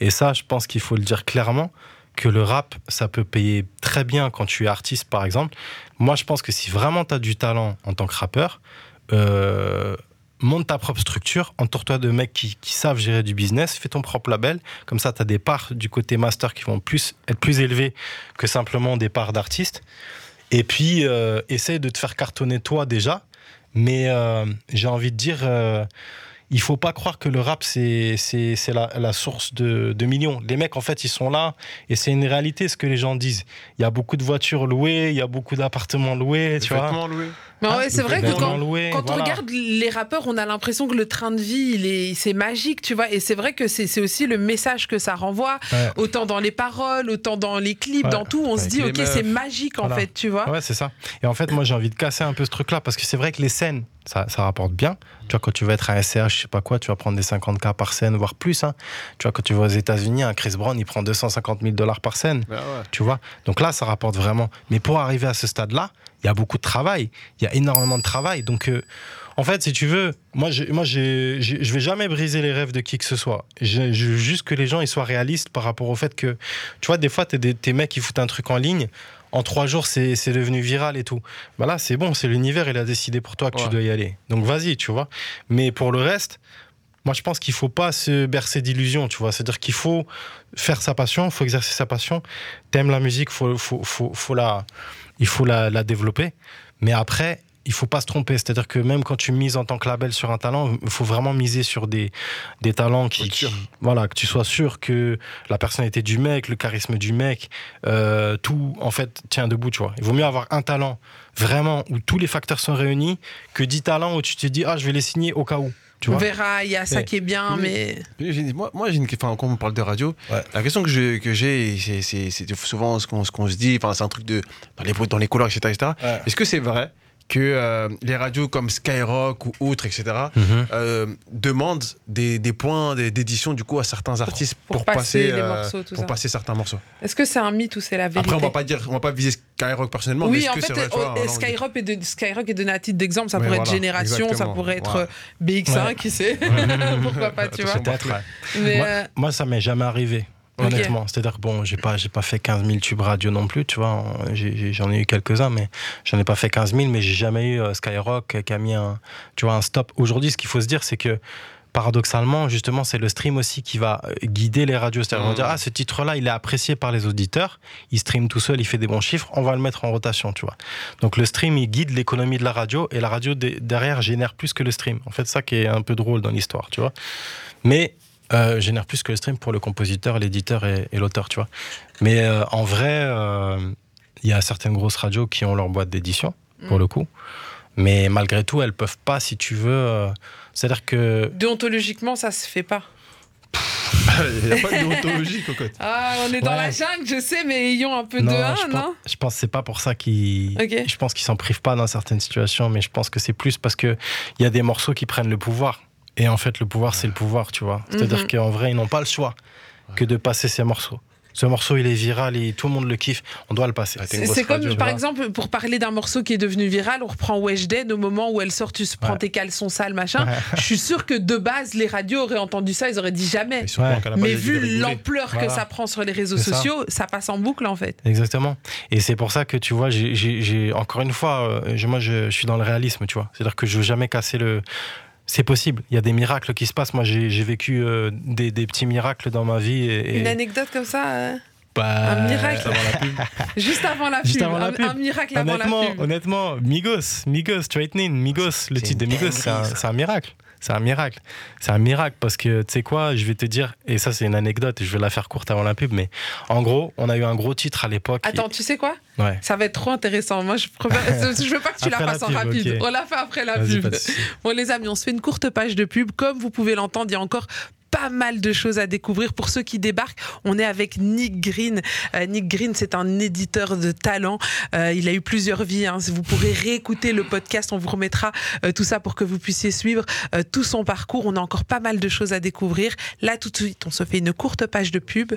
Et ça, je pense qu'il faut le dire clairement, que le rap, ça peut payer très bien quand tu es artiste, par exemple. Moi, je pense que si vraiment tu as du talent en tant que rappeur, euh, monte ta propre structure, entoure-toi de mecs qui, qui savent gérer du business, fais ton propre label, comme ça tu as des parts du côté master qui vont plus, être plus élevées que simplement des parts d'artistes. Et puis, euh, essaye de te faire cartonner toi déjà, mais euh, j'ai envie de dire, euh, il faut pas croire que le rap c'est la, la source de, de millions. Les mecs en fait ils sont là et c'est une réalité ce que les gens disent. Il y a beaucoup de voitures louées, il y a beaucoup d'appartements loués, tu vois. Loués. Mais ouais, c'est vrai que quand, loués, quand on regarde les rappeurs, on a l'impression que le train de vie, il est, c'est magique, tu vois. Et c'est vrai que c'est c'est aussi le message que ça renvoie, Ouais. autant dans les paroles, autant dans les clips, Ouais. dans tout. On se dit, ok, c'est magique en Voilà. fait, tu vois. Ouais, c'est ça. Et en fait, moi, j'ai envie de casser un peu ce truc-là parce que c'est vrai que les scènes, ça, ça rapporte bien. Tu vois, quand tu vas être un SRH, je sais pas quoi, tu vas prendre des 50K par scène, voire plus. hein. Tu vois, quand tu vas aux États-Unis, un Chris Brown, il prend 250 000 dollars par scène. Ouais. Tu vois? Donc là, ça rapporte vraiment. Mais pour arriver à ce stade-là, il y a beaucoup de travail. Il y a énormément de travail. Donc, euh, en fait, si tu veux, moi, j'ai- moi je vais jamais briser les rêves de qui que ce soit. Je, je veux juste que les gens ils soient réalistes par rapport au fait que, tu vois, des fois, t'es des mecs qui foutent un truc en ligne. En trois jours, c'est devenu viral et tout. Bah là, c'est bon, c'est l'univers, il a décidé pour toi que tu dois y aller. Donc vas-y, tu vois. Mais pour le reste, moi, je pense qu'il faut pas se bercer d'illusions, tu vois. C'est-à-dire qu'il faut faire sa passion, il faut exercer sa passion. T'aimes la musique, faut, faut, faut, faut la, il faut la, la développer. Mais après, il faut pas se tromper. C'est-à-dire que même quand tu mises en tant que label sur un talent, il faut vraiment miser sur des, des talents qui, qui- voilà, que tu sois sûr que la personnalité du mec, le charisme du mec, euh, tout en fait tient debout, tu vois. Il vaut mieux avoir un talent vraiment où tous les facteurs sont réunis que 10 talents où tu te dis ah je vais les signer au cas où. Tu On vois verra, il y a ça qui est bien, mais. J'ai Moi, moi j'ai une enfin, quand on parle de radio, Ouais. la question que je- que j'ai, c'est- souvent ce qu'on ce qu'on se dit, enfin, c'est un truc de dans les, dans les couleurs, etc. etc. Ouais. Est-ce que c'est vrai que euh, les radios comme Skyrock ou autres, etc., Mhm. euh, demandent des, des points d'édition du coup à certains artistes pour pour, passer passer, les euh, morceaux, tout pour ça. passer certains morceaux. Est-ce que c'est un mythe ou c'est la vérité? Après, on va pas dire, on va pas viser Skyrock personnellement, Oui, en que fait, vrai, vois, Skyrock est, de, Skyrock est donné à titre d'exemple. Ça pourrait voilà, être Génération, ça pourrait être Ouais. euh, BX1, Ouais. qui sait *laughs* Pourquoi pas, tu vois Attention. Peut-être. ouais. Mais, Moi, euh, moi, ça m'est jamais arrivé. Honnêtement, c'est-à-dire que bon, j'ai pas, j'ai pas fait 15 000 tubes radio non plus, tu vois. J'en ai, eu quelques-uns, mais j'en ai pas fait 15 000, mais j'ai jamais eu euh, Skyrock euh, qui a mis un, tu vois, un stop. Aujourd'hui, ce qu'il faut se dire, c'est que paradoxalement, justement, c'est le stream aussi qui va euh, guider les radios. C'est-à-dire, va Mhm. dire, ah, ce titre-là, il est apprécié par les auditeurs, il stream tout seul, il fait des bons chiffres, on va le mettre en rotation, tu vois. Donc le stream, il guide l'économie de la radio, et la radio de- derrière génère plus que le stream. En fait, ça qui est un peu drôle dans l'histoire, tu vois. Mais euh, génère plus que le stream pour le compositeur, l'éditeur et, et l'auteur, tu vois. Mais euh, en vrai, euh, il y a certaines grosses radios qui ont leur boîte d'édition, pour Mm. le coup. Mais malgré tout, elles peuvent pas, si tu veux. euh, C'est-à-dire que déontologiquement, ça se fait pas. Il n'y a pas de *laughs* déontologie, cocotte. Ah, on est dans Ouais. la jungle, je sais, mais ayons un peu de je un, pense, non je pense que c'est pas pour ça qu'ils. Ok. Je pense qu'ils s'en privent pas dans certaines situations, mais je pense que c'est plus parce que il y a des morceaux qui prennent le pouvoir. Et en fait, le pouvoir, c'est le pouvoir, tu vois. C'est-à-dire Mhm. qu'en vrai, ils n'ont pas le choix que de passer ces morceaux. Ce morceau, il est viral et tout le monde le kiffe. On doit le passer. C'est comme, radio, par vois. exemple, pour parler d'un morceau qui est devenu viral, on reprend Weshden au moment où elle sort, tu prends Ouais. tes caleçons sales, machin. Ouais. Je suis sûr que de base, les radios auraient entendu ça, ils auraient dit jamais. Mais Ouais. Mais vu l'ampleur que ça prend sur les réseaux ça. sociaux, ça passe en boucle en fait. Exactement. Et c'est pour ça que tu vois, j'ai- j'ai j'ai- encore une fois, euh, moi je, je suis dans le réalisme, tu vois. C'est-à-dire que je veux jamais casser le. C'est possible. Il y a des miracles qui se passent. Moi, j'ai vécu euh, des, des petits miracles dans ma vie. Et, et- Une anecdote comme ça, euh, Bah, un miracle. Avant la pub. *laughs* juste avant la Juste pub. avant la un, miracle avant la Honnêtement, pub. honnêtement, Migos, Migos, Straightening, Migos, le titre de Migos, un, c'est un miracle. C'est un miracle. C'est un miracle parce que, tu sais quoi, je vais te dire, et ça c'est une anecdote, et je vais la faire courte avant la pub, mais en gros, on a eu un gros titre à l'époque. Attends, tu sais quoi? Ouais. Ça va être trop intéressant. Moi, je, préfère- *laughs* je veux pas que tu la fasses en rapide. On la fait après la pub. Bon, les amis, on se fait une courte page de pub. Comme vous pouvez l'entendre, il y a encore pas mal de choses à découvrir. Pour ceux qui débarquent, on est avec Nick Green. Euh, Nick Green, c'est un éditeur de talent. Euh, il a eu plusieurs vies. hein. Vous pourrez réécouter le podcast. On vous remettra euh, tout ça pour que vous puissiez suivre tout son parcours. On a encore pas mal de choses à découvrir. Là, tout de suite, on se fait une courte page de pub.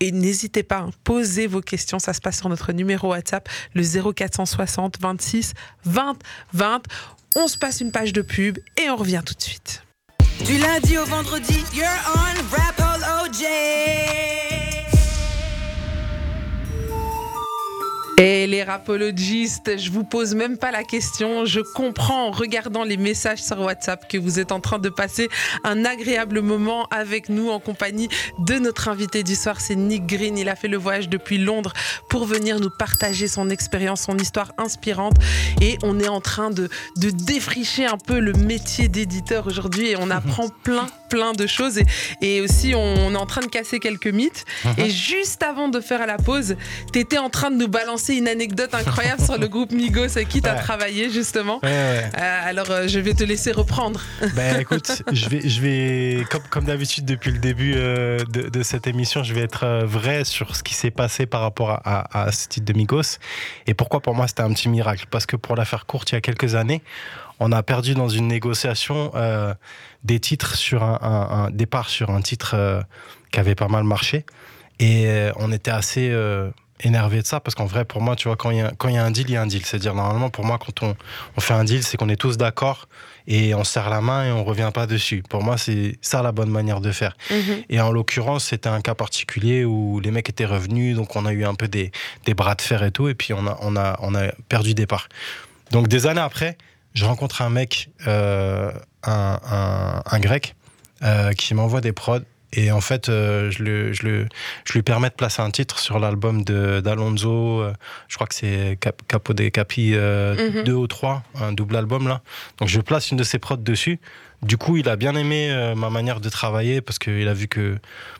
Et n'hésitez pas, hein, posez vos questions. Ça se passe sur notre numéro WhatsApp, le 0460 26 20 20. On se passe une page de pub et on revient tout de suite. Du lundi au vendredi, you're on Rapple OJ. Et les rapologistes, je vous pose même pas la question. Je comprends en regardant les messages sur WhatsApp que vous êtes en train de passer un agréable moment avec nous en compagnie de notre invité du soir, c'est Nick Green. Il a fait le voyage depuis Londres pour venir nous partager son expérience, son histoire inspirante. Et on est en train de, de défricher un peu le métier d'éditeur aujourd'hui et on *laughs* apprend plein, plein de choses. Et, et aussi, on est en train de casser quelques mythes. Et juste avant de faire à la pause, tu étais en train de nous balancer une anecdote incroyable sur le groupe Migos avec qui tu as Ouais. travaillé justement. Ouais, ouais. Euh, alors, euh, je vais te laisser reprendre. *laughs* Ben écoute, je vais, je vais comme, comme d'habitude depuis le début euh, de, de cette émission, je vais être vrai sur ce qui s'est passé par rapport à, à- à ce titre de Migos et pourquoi pour moi c'était un petit miracle? Parce que pour la faire courte, il y a quelques années, on a perdu dans une négociation des titres sur un, un- un départ sur un titre qui avait pas mal marché et on était assez énervé de ça parce qu'en vrai pour moi tu vois quand il y y a un deal il y a un deal. C'est à dire normalement pour moi quand on, on fait un deal c'est qu'on est tous d'accord et on se serre la main et on revient pas dessus. Pour moi c'est ça la bonne manière de faire. Et en l'occurrence c'était un cas particulier où les mecs étaient revenus donc on a eu un peu des, des bras de fer et tout et puis on a, on a, on a perdu des parts donc des années après je rencontre un mec euh, un, un, un grec euh, qui m'envoie des prods et en fait, euh, je, le, je, le, je lui permets de placer un titre sur l'album d'Alonso. euh, je crois que c'est Cap, Capo de Capi Mhm. 2 ou 3, un double album là. Donc je place une de ses prods dessus. Du coup, il a bien aimé euh, ma manière de travailler parce qu'il a vu que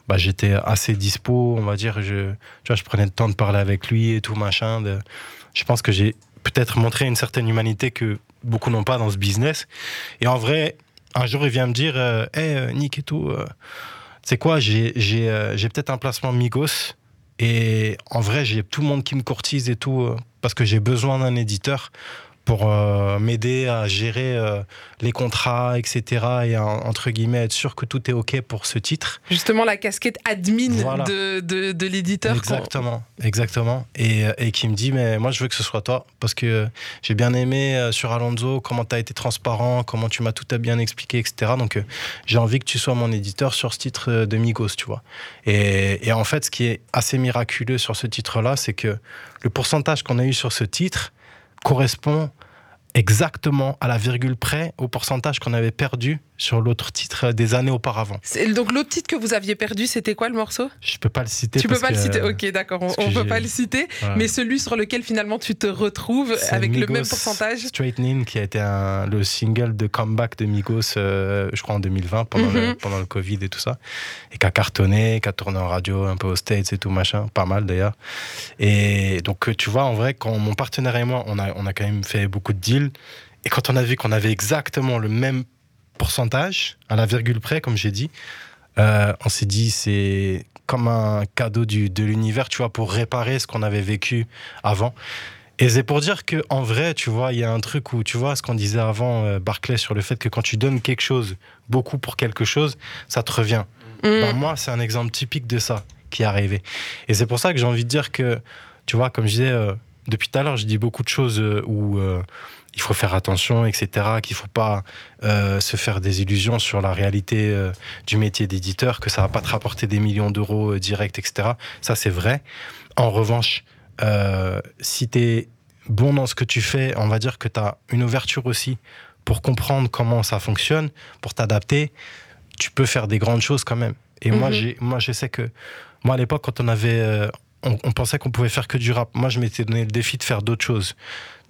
bah, j'étais assez dispo, on va dire. Je, tu vois, je prenais le temps de parler avec lui et tout machin. de- je pense que j'ai peut-être montré une certaine humanité que beaucoup n'ont pas dans ce business. Et en vrai, un jour, il vient me dire euh, Hey, euh, Nick et tout, euh, c'est quoi euh, j'ai peut-être un placement Migos. Et en vrai, j'ai tout le monde qui me courtise et tout, euh, parce que j'ai besoin d'un éditeur pour euh, m'aider à gérer euh, les contrats, etc. Et à, entre guillemets, être sûr que tout est OK pour ce titre. Justement, la casquette admin Voilà. de, de, de l'éditeur. Exactement, exactement. Et, euh, et qui me dit, mais moi je veux que ce soit toi, parce que j'ai bien aimé euh, sur Alonso comment tu as été transparent, comment tu m'as tout à bien expliqué, etc. Donc j'ai envie que tu sois mon éditeur sur ce titre de Migos, tu vois. Et, et en fait, ce qui est assez miraculeux sur ce titre-là, c'est que le pourcentage qu'on a eu sur ce titre correspond exactement à la virgule près au pourcentage qu'on avait perdu sur l'autre titre des années auparavant. Donc, l'autre titre que vous aviez perdu, c'était quoi le morceau? Je peux pas le citer. Tu peux pas le citer? Ok, d'accord, on, on peut pas le citer. voilà. Mais celui sur lequel finalement tu te retrouves avec le même pourcentage? Straightening qui a été un- le single de comeback de Migos, euh, je crois en 2020, pendant, le, Mhm. pendant le Covid et tout ça. Et qui a cartonné, qui a tourné en radio un peu aux States et tout machin, pas mal d'ailleurs. Et donc, tu vois, en vrai, quand mon partenaire et moi, on a, on a quand même fait beaucoup de deals. Et quand on a vu qu'on avait exactement le même pourcentage, à la virgule près, comme j'ai dit, Euh, on s'est dit, c'est comme un cadeau du, de l'univers, tu vois, pour réparer ce qu'on avait vécu avant. Et c'est pour dire que en vrai, tu vois, il y a un truc où, tu vois, ce qu'on disait avant, euh, Barclay, sur le fait que quand tu donnes quelque chose, beaucoup pour quelque chose, ça te revient. Mm. Ben, moi, c'est un exemple typique de ça qui est arrivé. Et c'est pour ça que j'ai envie de dire que, tu vois, comme je disais, euh, depuis tout à l'heure, je dis beaucoup de choses où il faut faire attention, etc., qu'il faut pas euh, se faire des illusions sur la réalité euh, du métier d'éditeur, que ça va pas te rapporter des millions d'euros euh, directs, etc. Ça, c'est vrai. En revanche, euh, si tu es bon dans ce que tu fais, on va dire que tu as une ouverture aussi pour comprendre comment ça fonctionne, pour t'adapter, tu peux faire des grandes choses quand même. Et moi, Mhm. j'ai, moi, je sais que, moi, à l'époque, quand on avait, on, on pensait qu'on pouvait faire que du rap. Moi, je m'étais donné le défi de faire d'autres choses.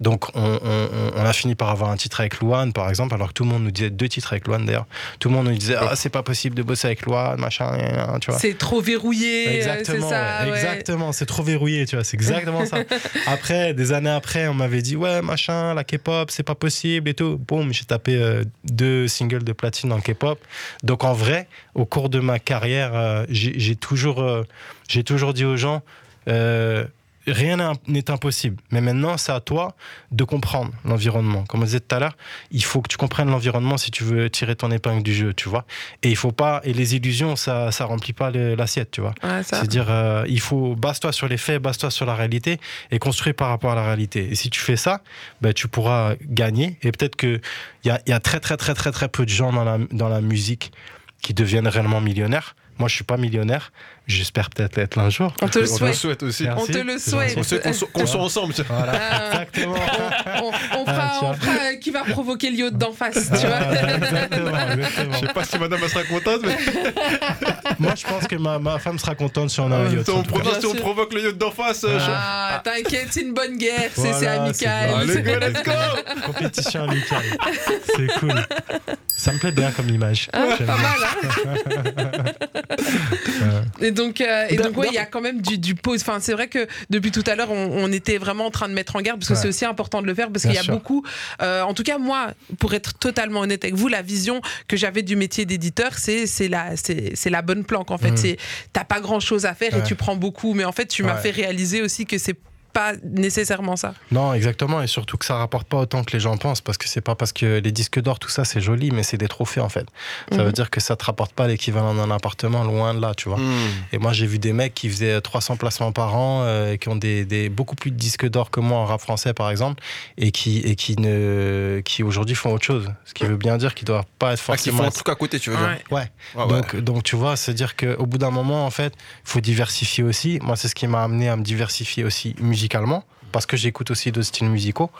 Donc, on, on- on- on a fini par avoir un titre avec Luan, par exemple, alors que tout le monde nous disait deux titres avec Luan d'ailleurs. Tout le monde nous disait, ah, c'est pas possible de bosser avec Luan, machin, tu vois. C'est trop verrouillé, c'est Exactement, ça. ouais, exactement, c'est trop verrouillé, tu vois, c'est exactement ça. *laughs* Après, des années après, on m'avait dit, ouais, machin, la K-pop, c'est pas possible et tout. Boum, j'ai tapé euh, deux singles de platine en K-pop. Donc en vrai, au cours de ma carrière, euh, j'ai toujours, euh, j'ai toujours dit aux gens, euh, rien n'est im- n'est impossible. Mais maintenant, c'est à toi de comprendre l'environnement. Comme on disait tout à l'heure, il faut que tu comprennes l'environnement si tu veux tirer ton épingle du jeu, tu vois. Et il faut pas, et les illusions, ça, ça remplit pas l'assiette, tu vois. Ouais. C'est-à-dire, euh, il faut base-toi sur les faits, base-toi sur la réalité et construire par rapport à la réalité. Et si tu fais ça, ben, tu pourras gagner. Et peut-être qu'il y a, il y a très, très, très, très, très peu de gens dans la, dans la musique qui deviennent réellement millionnaires. Moi, je suis pas millionnaire. J'espère peut-être être l'un jour. On te le On le souhaite. souhaite aussi. Merci. On te le souhaite. On sait qu'on so- qu'on soit ensemble. Voilà, Ah. *laughs* exactement. On, on fera, Ah, on fera, euh, qui va provoquer l'yacht d'en face, tu vois. Voilà, exactement, *laughs* exactement. Je sais pas si madame elle sera contente, mais *laughs* Moi, je pense que ma, ma femme sera contente si on a un yacht. si on, provoque, si on sûr. provoque le yacht d'en face. euh, je- Ah, t'inquiète, c'est une bonne guerre, c'est c'est Voilà, amical. c'est Allez, go, let's go Compétition amicale. C'est cool. Ça me plaît bien comme image. Ah, pas mal, hein Et donc, euh, et donc ouais, il y a quand même du, du pause. Enfin, c'est vrai que depuis tout à l'heure, on, on était vraiment en train de mettre en garde parce que Ouais. c'est aussi important de le faire parce qu'il y a sûr. beaucoup. euh, en tout cas, moi, pour être totalement honnête avec vous, la vision que j'avais du métier d'éditeur, c'est la la bonne planque. En fait, Mm. c'est t'as pas grand chose à faire et tu prends beaucoup, mais en fait, tu m'as fait réaliser aussi que c'est pas nécessairement ça. Non, exactement, et surtout que ça rapporte pas autant que les gens pensent, parce que c'est pas parce que les disques d'or, tout ça, c'est joli, mais c'est des trophées en fait. Ça Mhm. veut dire que ça te rapporte pas l'équivalent d'un appartement, loin de là, tu vois. Hmm. Et moi, j'ai vu des mecs qui faisaient 300 placements par an, euh, et qui ont des, des- beaucoup plus de disques d'or que moi en rap français, par exemple, et qui, et qui, ne, qui aujourd'hui font autre chose. Ce qui veut bien dire qu'ils doivent pas être Ah, qu'ils forcément. font un truc à côté, tu veux dire. Ouais. Ouais. Ouais, ouais. Donc, donc, tu vois, c'est dire qu'au bout d'un moment, en fait, il faut diversifier aussi. Moi, c'est ce qui m'a amené à me diversifier aussi musicalement musicalement. Parce que j'écoute aussi d'autres styles musicaux,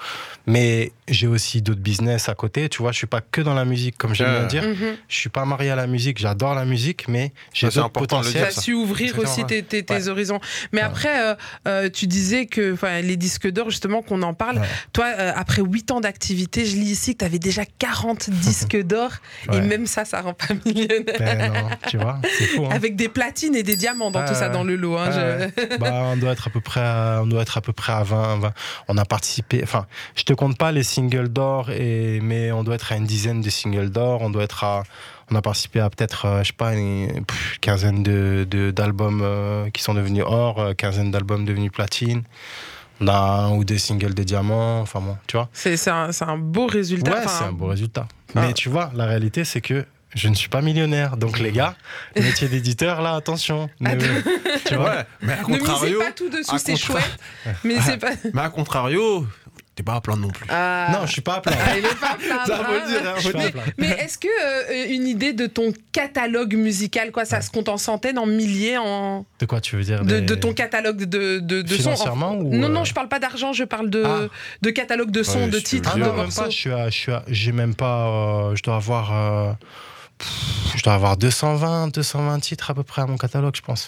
mais j'ai aussi d'autres business à côté. Tu vois, je suis pas que dans la musique, comme j'aime bien dire. Mhm. Je suis pas marié à la musique. J'adore la musique, mais j'ai Ça, c'est d'autres potentiels. dire, T'as su ouvrir aussi tes, tes- tes Ouais. horizons. Mais Ouais. après, euh, euh, tu disais que enfin, les disques d'or, justement, qu'on en parle. Ouais. Toi, euh, après 8 ans d'activité, je lis ici que tu avais déjà 40 *laughs* disques d'or. Et même ça, ça rend pas millionnaire. Ben non, tu vois, c'est fou. Hein. Avec des platines et des diamants dans tout ça, dans le lot. hein, je- bah, on doit être à peu près à, on doit être à peu près à 20, 20. On a participé, enfin, je te compte pas les singles d'or, mais on doit être à une dizaine de singles d'or. On doit être à, on a participé à peut-être, euh, je sais pas, une quinzaine de, de- d'albums euh, qui sont devenus or, euh, quinzaine d'albums devenus platine. On a un ou deux singles de diamants, enfin bon, tu vois. C'est un, un beau résultat. Ouais, c'est un beau résultat. Ah. Mais tu vois, la réalité, c'est que je ne suis pas millionnaire. Donc, les gars, le métier d'éditeur, là, attention. Ne- *laughs* tu vois Ouais, mais à Ne misez contrario, pas tout dessus, à c'est contra- chouette. Mais c'est pas. *laughs* mais à contrario, t'es pas à plaindre non plus. Ah. Non, je suis pas à plaindre. Ah, il est pas Ça, faut hein. dire, hein, Je suis pas à plaindre. Mais est-ce que euh, une idée de ton catalogue musical, quoi, ça se compte en centaines, en milliers, en De quoi tu veux dire de, des- de ton catalogue de, de, de sons Financièrement ou, Non, euh, non, je parle pas d'argent, je parle de, Ah. de catalogue de sons, Ouais, de titres, Ah de même morceaux. pas. Je suis à, je suis à- j'ai même pas. euh, je dois avoir. Pff, je dois avoir 220, 220 titres à peu près à mon catalogue, je pense.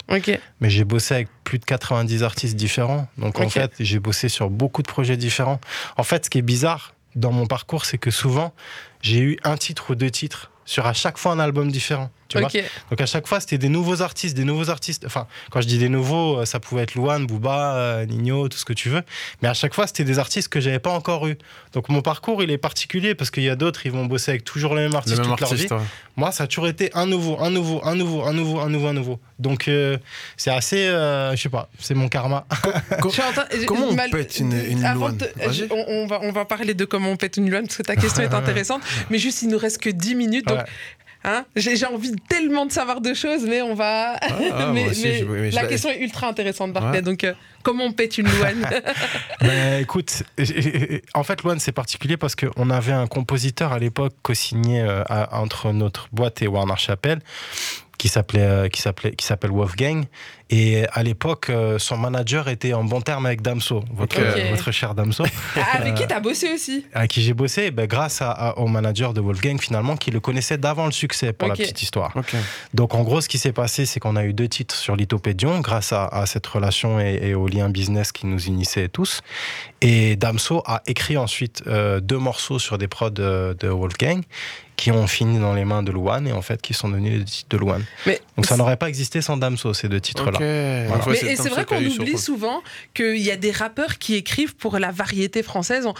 Mais j'ai bossé avec plus de 90 artistes différents. Donc en fait, j'ai bossé sur beaucoup de projets différents. En fait, ce qui est bizarre dans mon parcours, c'est que souvent, j'ai eu un titre ou deux titres sur à chaque fois un album différent. Tu vois Ok. Donc à chaque fois, c'était des nouveaux artistes, des nouveaux artistes. Enfin, quand je dis des nouveaux, euh, ça pouvait être Luan, Booba, euh, Nino, tout ce que tu veux. Mais à chaque fois, c'était des artistes que j'avais pas encore eu. Donc mon parcours, il est particulier parce qu'il y a d'autres, ils vont bosser avec toujours les mêmes Le artistes même toute leur vie. artiste. ouais. Moi, ça a toujours été un nouveau, un nouveau, un nouveau, un nouveau, un nouveau, un nouveau. Donc euh, c'est assez, euh, je sais pas, c'est mon karma. *laughs* Comment on mal- pète une- de- je- on, on va, on va parler de comment on pète une louane parce que ta question est *laughs* intéressante. Mais juste, il nous reste que 10 minutes. Donc, Ouais. Hein, j'ai envie tellement de savoir de choses, mais on va. ah, *laughs* mais moi aussi, mais je- mais je la question est ultra intéressante, Barclay. Ouais. Donc, euh, comment on pète une louane? *laughs* Ben, écoute, en fait, Luan, c'est particulier parce qu'on avait un compositeur à l'époque co-signé euh, entre notre boîte et Warner Chappell qui s'appelait euh, qui s'appelait qui s'appelle Wolfgang et à l'époque euh, son manager était en bon terme avec Damso votre euh, votre cher Damso *laughs* Ah, Avec qui t'as bossé aussi? Avec qui j'ai bossé ben, grâce à- à- au manager de Wolfgang finalement qui le connaissait d'avant le succès pour la petite histoire donc en gros, ce qui s'est passé, c'est qu'on a eu deux titres sur Lithopédion grâce à, à cette relation et, et au lien business qui nous unissait tous. Et Damso a écrit ensuite euh, deux morceaux sur des prods de, de Wolfgang qui ont fini dans les mains de Luan et en fait qui sont devenus les titres de Luan. Mais Donc ça n'aurait pas existé sans Damso, ces deux titres-là. Voilà. Mais c'est et c'est vrai qu'on oublie souvent qu'il y a des rappeurs qui écrivent pour la variété française. On,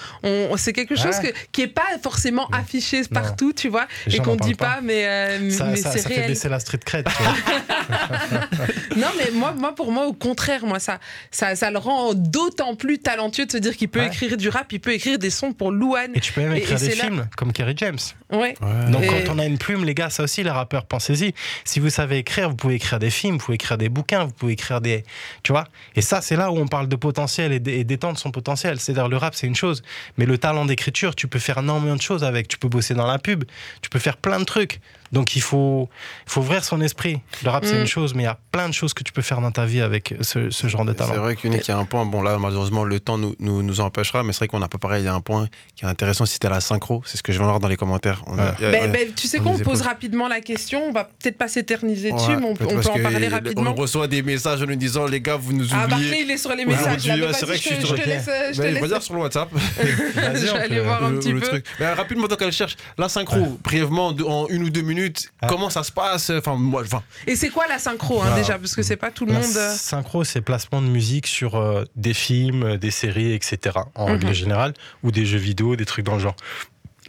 on- c'est quelque chose Ouais. que, qui n'est pas forcément affiché partout, tu vois, Les et qu'on ne dit pas, mais, euh, Ça, mais ça- c'est ça fait baisser la street cred. tu vois. *laughs* Non, mais moi, moi, pour moi, au contraire, moi, ça, ça, ça le rend d'autant plus talentueux de se dire qu'il peut Ouais. écrire du rap, il peut écrire des sons pour Louane. et tu peux même Et- écrire et des là- films comme Kerry James. Ouais. Ouais. Donc Et- quand on a une plume, les gars, ça aussi, les rappeurs, pensez-y. Si vous savez écrire, vous pouvez écrire des films, vous pouvez écrire des bouquins, vous pouvez écrire des... Tu vois Et ça, c'est là où on parle de potentiel et d'étendre son potentiel. C'est-à-dire le rap, c'est une chose. Mais le talent d'écriture, tu peux faire énormément de choses avec. Tu peux bosser dans la pub, tu peux faire plein de trucs. Donc il faut, il faut ouvrir son esprit. Le rap, c'est Mm. une chose, mais il y a plein de choses que tu peux faire dans ta vie avec ce, ce genre de C'est talent. vrai qu'une qu'il y a un point, bon là malheureusement le temps nous, nous, nous empêchera, mais c'est vrai qu'on n'a pas pareil, il y a un point qui est intéressant, c'était la synchro, c'est ce que je vais voir dans les commentaires. On Ouais. a- Ben, ben, tu sais on quoi, on nous pose rapidement la question. On va peut-être pas s'éterniser dessus, mais on, peut- on en parler On rapidement. reçoit des messages en nous disant les gars, vous nous Ah, oubliez. Barclay, il est sur les messages. Ouais, vas-y, c'est vrai je que je je suis te sur- laisse. Je te Ben, laisse. sur le WhatsApp. *laughs* Vas-y, Je on vais aller voir un petit peu. Mais rapidement, tant qu'elle cherche, la synchro, brièvement, en une ou deux minutes, Ah. comment ça se passe Enfin, moi, enfin, Et c'est quoi la synchro, hein, Ah. déjà? Parce que c'est pas tout le La monde. euh, synchro, c'est placement de musique sur euh, des films, euh, des séries, etc. En Mhm. règle générale, ou des jeux vidéo, des trucs dans le genre.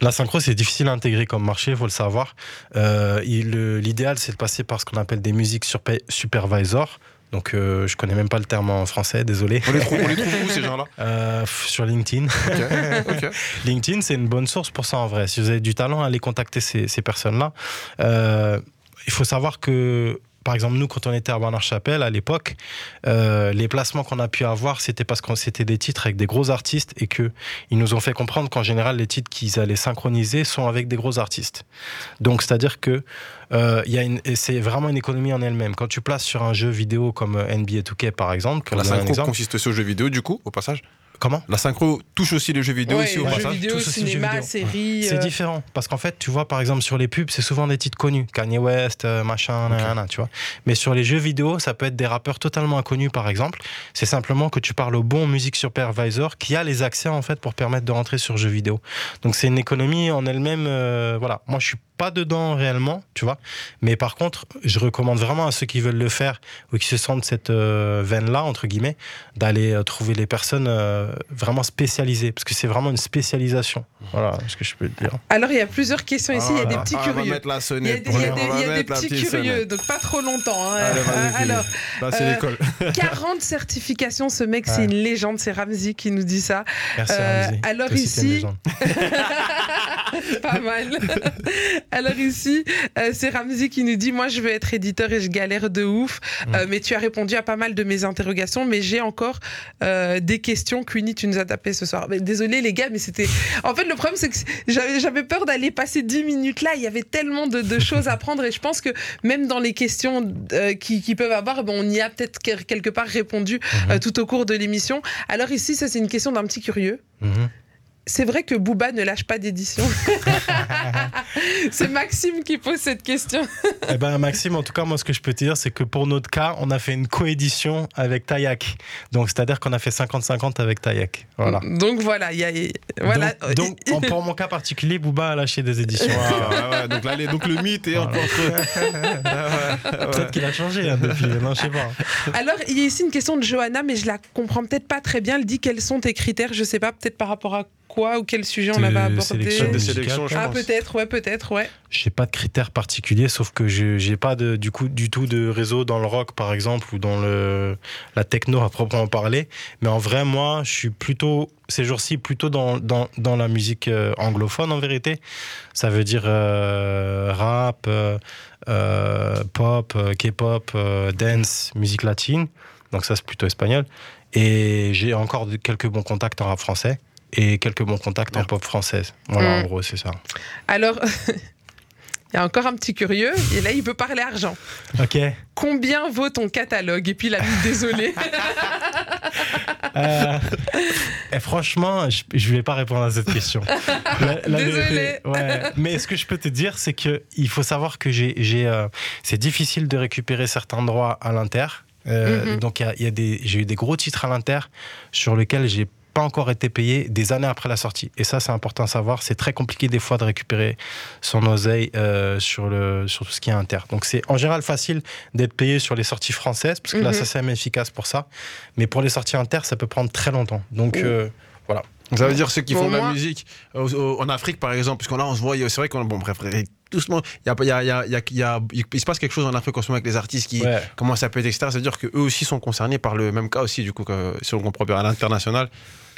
La synchro, c'est difficile à intégrer comme marché, faut le savoir. Euh, il- L'idéal, c'est de passer par ce qu'on appelle des musiques supervisor. Donc, euh, je connais même pas le terme en français, désolé. on les trouve, on les trouve où ces gens-là? *laughs* Euh, sur LinkedIn. *laughs* LinkedIn, c'est une bonne source pour ça en vrai. Si vous avez du talent, allez contacter ces, ces personnes-là. Euh, il faut savoir que, par exemple, nous, quand on était à Bernard Chapelle à l'époque, euh, les placements qu'on a pu avoir, c'était parce que c'était des titres avec des gros artistes et que ils nous ont fait comprendre qu'en général, les titres qu'ils allaient synchroniser sont avec des gros artistes. Donc, c'est-à-dire que euh, il y a une, et c'est vraiment une économie en elle-même. Quand tu places sur un jeu vidéo comme NBA 2K, par exemple, pour La synchro exemple- consiste aussi aux jeux vidéo, du coup, au passage? Comment La synchro touche aussi les jeux vidéo ouais, ici au jeux passage. vidéo, cinéma, vidéo. série. C'est euh, différent parce qu'en fait, tu vois, par exemple, sur les pubs, c'est souvent des titres connus, Kanye West, euh, machin, nanana, tu vois. Mais sur les jeux vidéo, ça peut être des rappeurs totalement inconnus, par exemple. C'est simplement que tu parles au bon music supervisor qui a les accès en fait pour permettre de rentrer sur jeux vidéo. Donc c'est une économie en elle-même. euh, voilà, moi je suis pas dedans réellement, tu vois. Mais par contre, je recommande vraiment à ceux qui veulent le faire ou qui se sentent cette euh, veine-là entre guillemets, d'aller euh, trouver les personnes euh, vraiment spécialisées, parce que c'est vraiment une spécialisation. Voilà ce que je peux te dire. Alors, il y a plusieurs questions ici. Il y a des petits Ah, On va curieux. mettre la Il y a sonnette. des, il y a des- petits curieux, sonnette. donc pas trop longtemps. hein. Allez, Euh, alors, Là, c'est euh, l'école. *laughs* 40 certifications, ce mec, c'est une légende, c'est Ramzi qui nous dit ça. Merci Euh, alors Toi ici-. *laughs* Pas mal. *laughs* Alors ici, euh, c'est Ramzi qui nous dit Moi, je veux être éditeur et je galère de ouf. Mm. Euh, mais tu as répondu à pas mal de mes interrogations. Mais j'ai encore euh, des questions. Queenie, tu nous as tapé ce soir. Mais désolé, les gars, mais c'était. En fait, le problème, c'est que j'avais peur d'aller passer 10 minutes là. Il y avait tellement de, de choses à prendre. Et je pense que même dans les questions euh, qui, qui peuvent avoir, ben, on y a peut-être quel- quelque part répondu Mhm. euh, tout au cours de l'émission. Alors ici, ça, c'est une question d'un petit curieux. Mhm. C'est vrai que Booba ne lâche pas d'édition. *laughs* c'est Maxime qui pose cette question. Eh ben Maxime, en tout cas, moi ce que je peux te dire, c'est que pour notre cas, on a fait une coédition avec Tayak. Donc c'est-à-dire qu'on a fait 50-50 avec Tayak. Voilà. Donc voilà, il y a voilà. Donc, donc, en- pour mon cas particulier, Booba a lâché des éditions. Ah, ouais, ouais, donc, là, les- donc le mythe est encore entre. *laughs* Peut-être qu'il a changé hein, depuis. Non, je sais pas. Alors, il y a ici une question de Johanna, mais je la comprends peut-être pas très bien. Elle dit quels sont tes critères, je sais pas, peut-être par rapport à quoi ou quel sujet on avait abordé. sélection Des sélections, je. Ah, peut-être, ouais, peut-être, ouais. J'ai pas de critères particuliers, sauf que je j'ai pas de, du coup du tout de réseau dans le rock par exemple ou dans le la techno à proprement parler. Mais en vrai, moi, je suis plutôt ces jours-ci plutôt dans, dans, dans la musique euh, anglophone en vérité. Ça veut dire euh, rap, euh, pop, K-pop, euh, dance, musique latine. Donc ça c'est plutôt espagnol. Et j'ai encore quelques bons contacts en rap français et quelques bons contacts en pop française. Voilà, Mm. en gros, c'est ça. Alors, *laughs* il y a encore un petit curieux, et là, il peut parler argent. Ok. Combien vaut ton catalogue? Et puis, il a désolé. *laughs* Euh, et franchement, je, je vais pas répondre à cette question. *laughs* La- la Désolé. vérité, ouais. Mais ce que je peux te dire, c'est que il faut savoir que j'ai, j'ai, euh, c'est difficile de récupérer certains droits à l'inter. Euh, Mhm. Donc y a, y a des, j'ai eu des gros titres à l'inter sur lesquels j'ai pas encore été payé des années après la sortie. Et ça, c'est important à savoir. C'est très compliqué des fois de récupérer son oseille euh, sur, le, sur tout ce qui est inter. Donc c'est en général facile d'être payé sur les sorties françaises, parce que la Mhm. SACEM est efficace pour ça. Mais pour les sorties inter, ça peut prendre très longtemps. Donc euh, voilà. Ça veut dire ceux qui font de la musique en Afrique, par exemple, parce qu'on là, on se voit, c'est vrai qu'on bon, bref, doucement, il se passe quelque chose en Afrique en ce moment avec les artistes qui Ouais. commencent à péter, etc. Ça veut dire qu'eux aussi sont concernés par le même cas aussi, du coup, que, si on comprend bien, à l'international.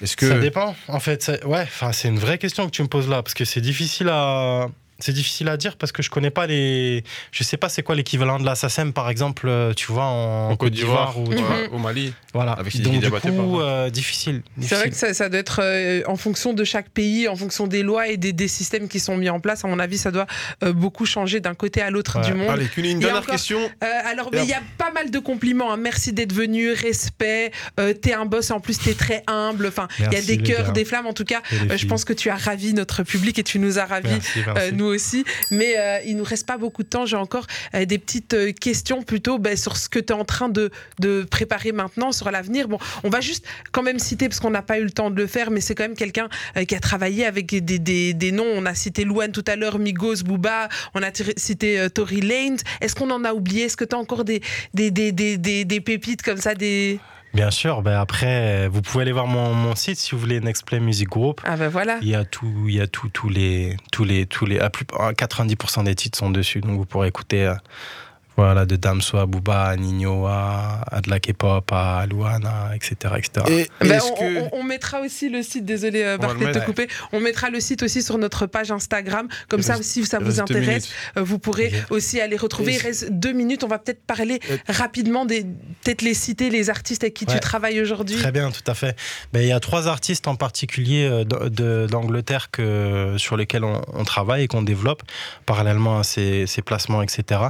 Est-ce que. Ça dépend, en fait. Ouais, enfin, c'est une vraie question que tu me poses là, parce que c'est difficile à. C'est difficile à dire parce que je connais pas les. Je sais pas c'est quoi l'équivalent de la SACEM par exemple, euh, tu vois, en, en Côte d'Ivoire ou au Mali. Voilà. Avec Sidi Donc du coup, euh, difficile. C'est vrai que ça, ça doit être euh, en fonction de chaque pays, en fonction des lois et des, des systèmes qui sont mis en place. À mon avis, ça doit euh, beaucoup changer d'un côté à l'autre Ouais. du monde. Allez, une dernière encore- question. Euh, alors, Et mais il y a pas mal de compliments. hein. Merci d'être venu, respect. Euh, t'es un boss, en plus, t'es très humble. Enfin, il y a des cœurs, gars. des flammes. En tout cas, Et euh, je pense que tu as ravi notre public et tu nous as ravis. Merci, merci. Euh, nous aussi. Mais euh, il nous reste pas beaucoup de temps. J'ai encore euh, des petites euh, questions plutôt ben, sur ce que tu es en train de, préparer maintenant, sur l'avenir. Bon, on va juste quand même citer, parce qu'on n'a pas eu le temps de le faire, mais c'est quand même quelqu'un qui a travaillé avec des, des, des noms. On a cité Louane tout à l'heure, Migos, Booba, on a cité Tory Lanez. Est-ce qu'on en a oublié? Est-ce que tu as encore des, des, des pépites comme ça des... Bien sûr. Ben après, vous pouvez aller voir mon, mon site si vous voulez Nextplay Music Group. Ah ben voilà. Il y a tout, il y a tout, tous les, tous les, tous les, à plus, à 90% des titres sont dessus, donc vous pourrez écouter, euh, voilà, de Damso à Booba, à Nino, à, à de la K-pop, à Luana, etc., etc. Et Ben, est-ce on, que. on- on mettra aussi le site, désolé euh, Barclay de te couper, on mettra le site aussi sur notre page Instagram, comme ça si ça vous intéresse, euh, vous pourrez aussi aller retrouver. Et Il reste deux minutes, on va peut-être parler Euh, rapidement des, peut-être les citer, les artistes avec qui tu travailles aujourd'hui. Très bien, tout à fait. Ben, il y a trois artistes en particulier euh, d'Angleterre que, sur lesquels on, on travaille et qu'on développe parallèlement à ces, ces placements, etc.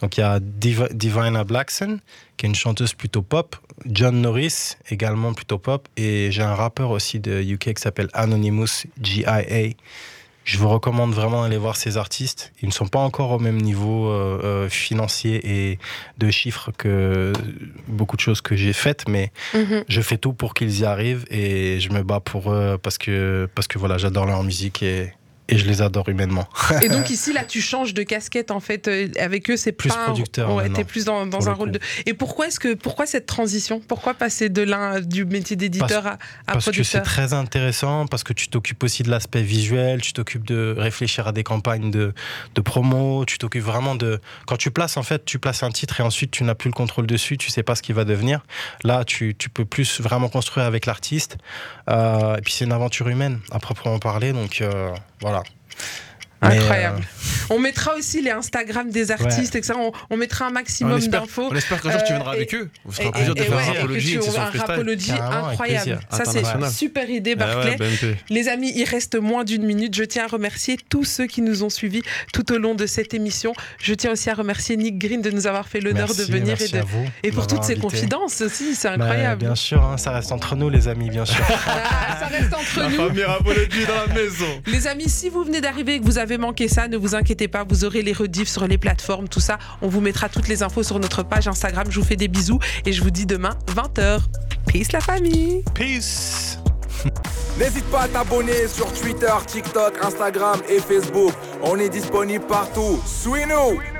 Donc il y a Div- Divina Blackson, qui est une chanteuse plutôt pop, John Norris, également plutôt pop, et j'ai un rappeur aussi de UK qui s'appelle Anonymous, GIA. Je vous recommande vraiment d'aller voir ces artistes. Ils ne sont pas encore au même niveau euh, euh, financier et de chiffres que beaucoup de choses que j'ai faites, mais Mhm. je fais tout pour qu'ils y arrivent et je me bats pour eux parce que, parce que voilà, j'adore leur musique et, et je les adore humainement. *laughs* Et donc ici, là, tu changes de casquette en fait euh, avec eux. C'est Plus pas producteur, Ouais, maintenant, t'es plus dans, un le rôle coup. de. Et pourquoi est-ce que pourquoi cette transition? Pourquoi passer de l'un du métier d'éditeur à, à Parce que c'est producteur? très intéressant, parce que tu t'occupes aussi de l'aspect visuel, tu t'occupes de réfléchir à des campagnes de, de promo, tu t'occupes vraiment de... Quand tu places, en fait, tu places un titre et ensuite tu n'as plus le contrôle dessus, tu sais pas ce qu'il va devenir. Là, tu, tu peux plus vraiment construire avec l'artiste. Euh, et puis c'est une aventure humaine, à proprement parler, donc euh, voilà. Incroyable. euh, On mettra aussi les Instagram des artistes, etc. On, on mettra un maximum d'infos. on espère qu'un jour tu Euh, viendras et- avec eux. On Et, sera plaisir de et faire ouais, un et que rapologie tu et un rapologie incroyable. Ça, c'est International. super idée, Ah Barclay. ouais. Les amis, il reste moins d'une minute. Je tiens à remercier tous ceux qui nous ont suivis tout au long de cette émission. Je tiens aussi à remercier Nick Green de nous avoir fait l'honneur de venir et, de, à vous et pour toutes ces confidences aussi. C'est Bah, incroyable. bien sûr, hein, ça reste entre nous, les amis, bien sûr. Ah, ça reste entre La nous. famille Rapology dans la maison. Les amis, si vous venez d'arriver et que vous avez manqué ça, ne vous inquiétez pas, vous aurez les rediffs sur les plateformes, tout ça. On vous mettra toutes les infos sur notre page Instagram. Je vous fais des bisous et je vous dis demain 20h. Peace la famille Peace *laughs* N'hésite pas à t'abonner sur Twitter, TikTok, Instagram et Facebook. On est disponible partout. Suis-nous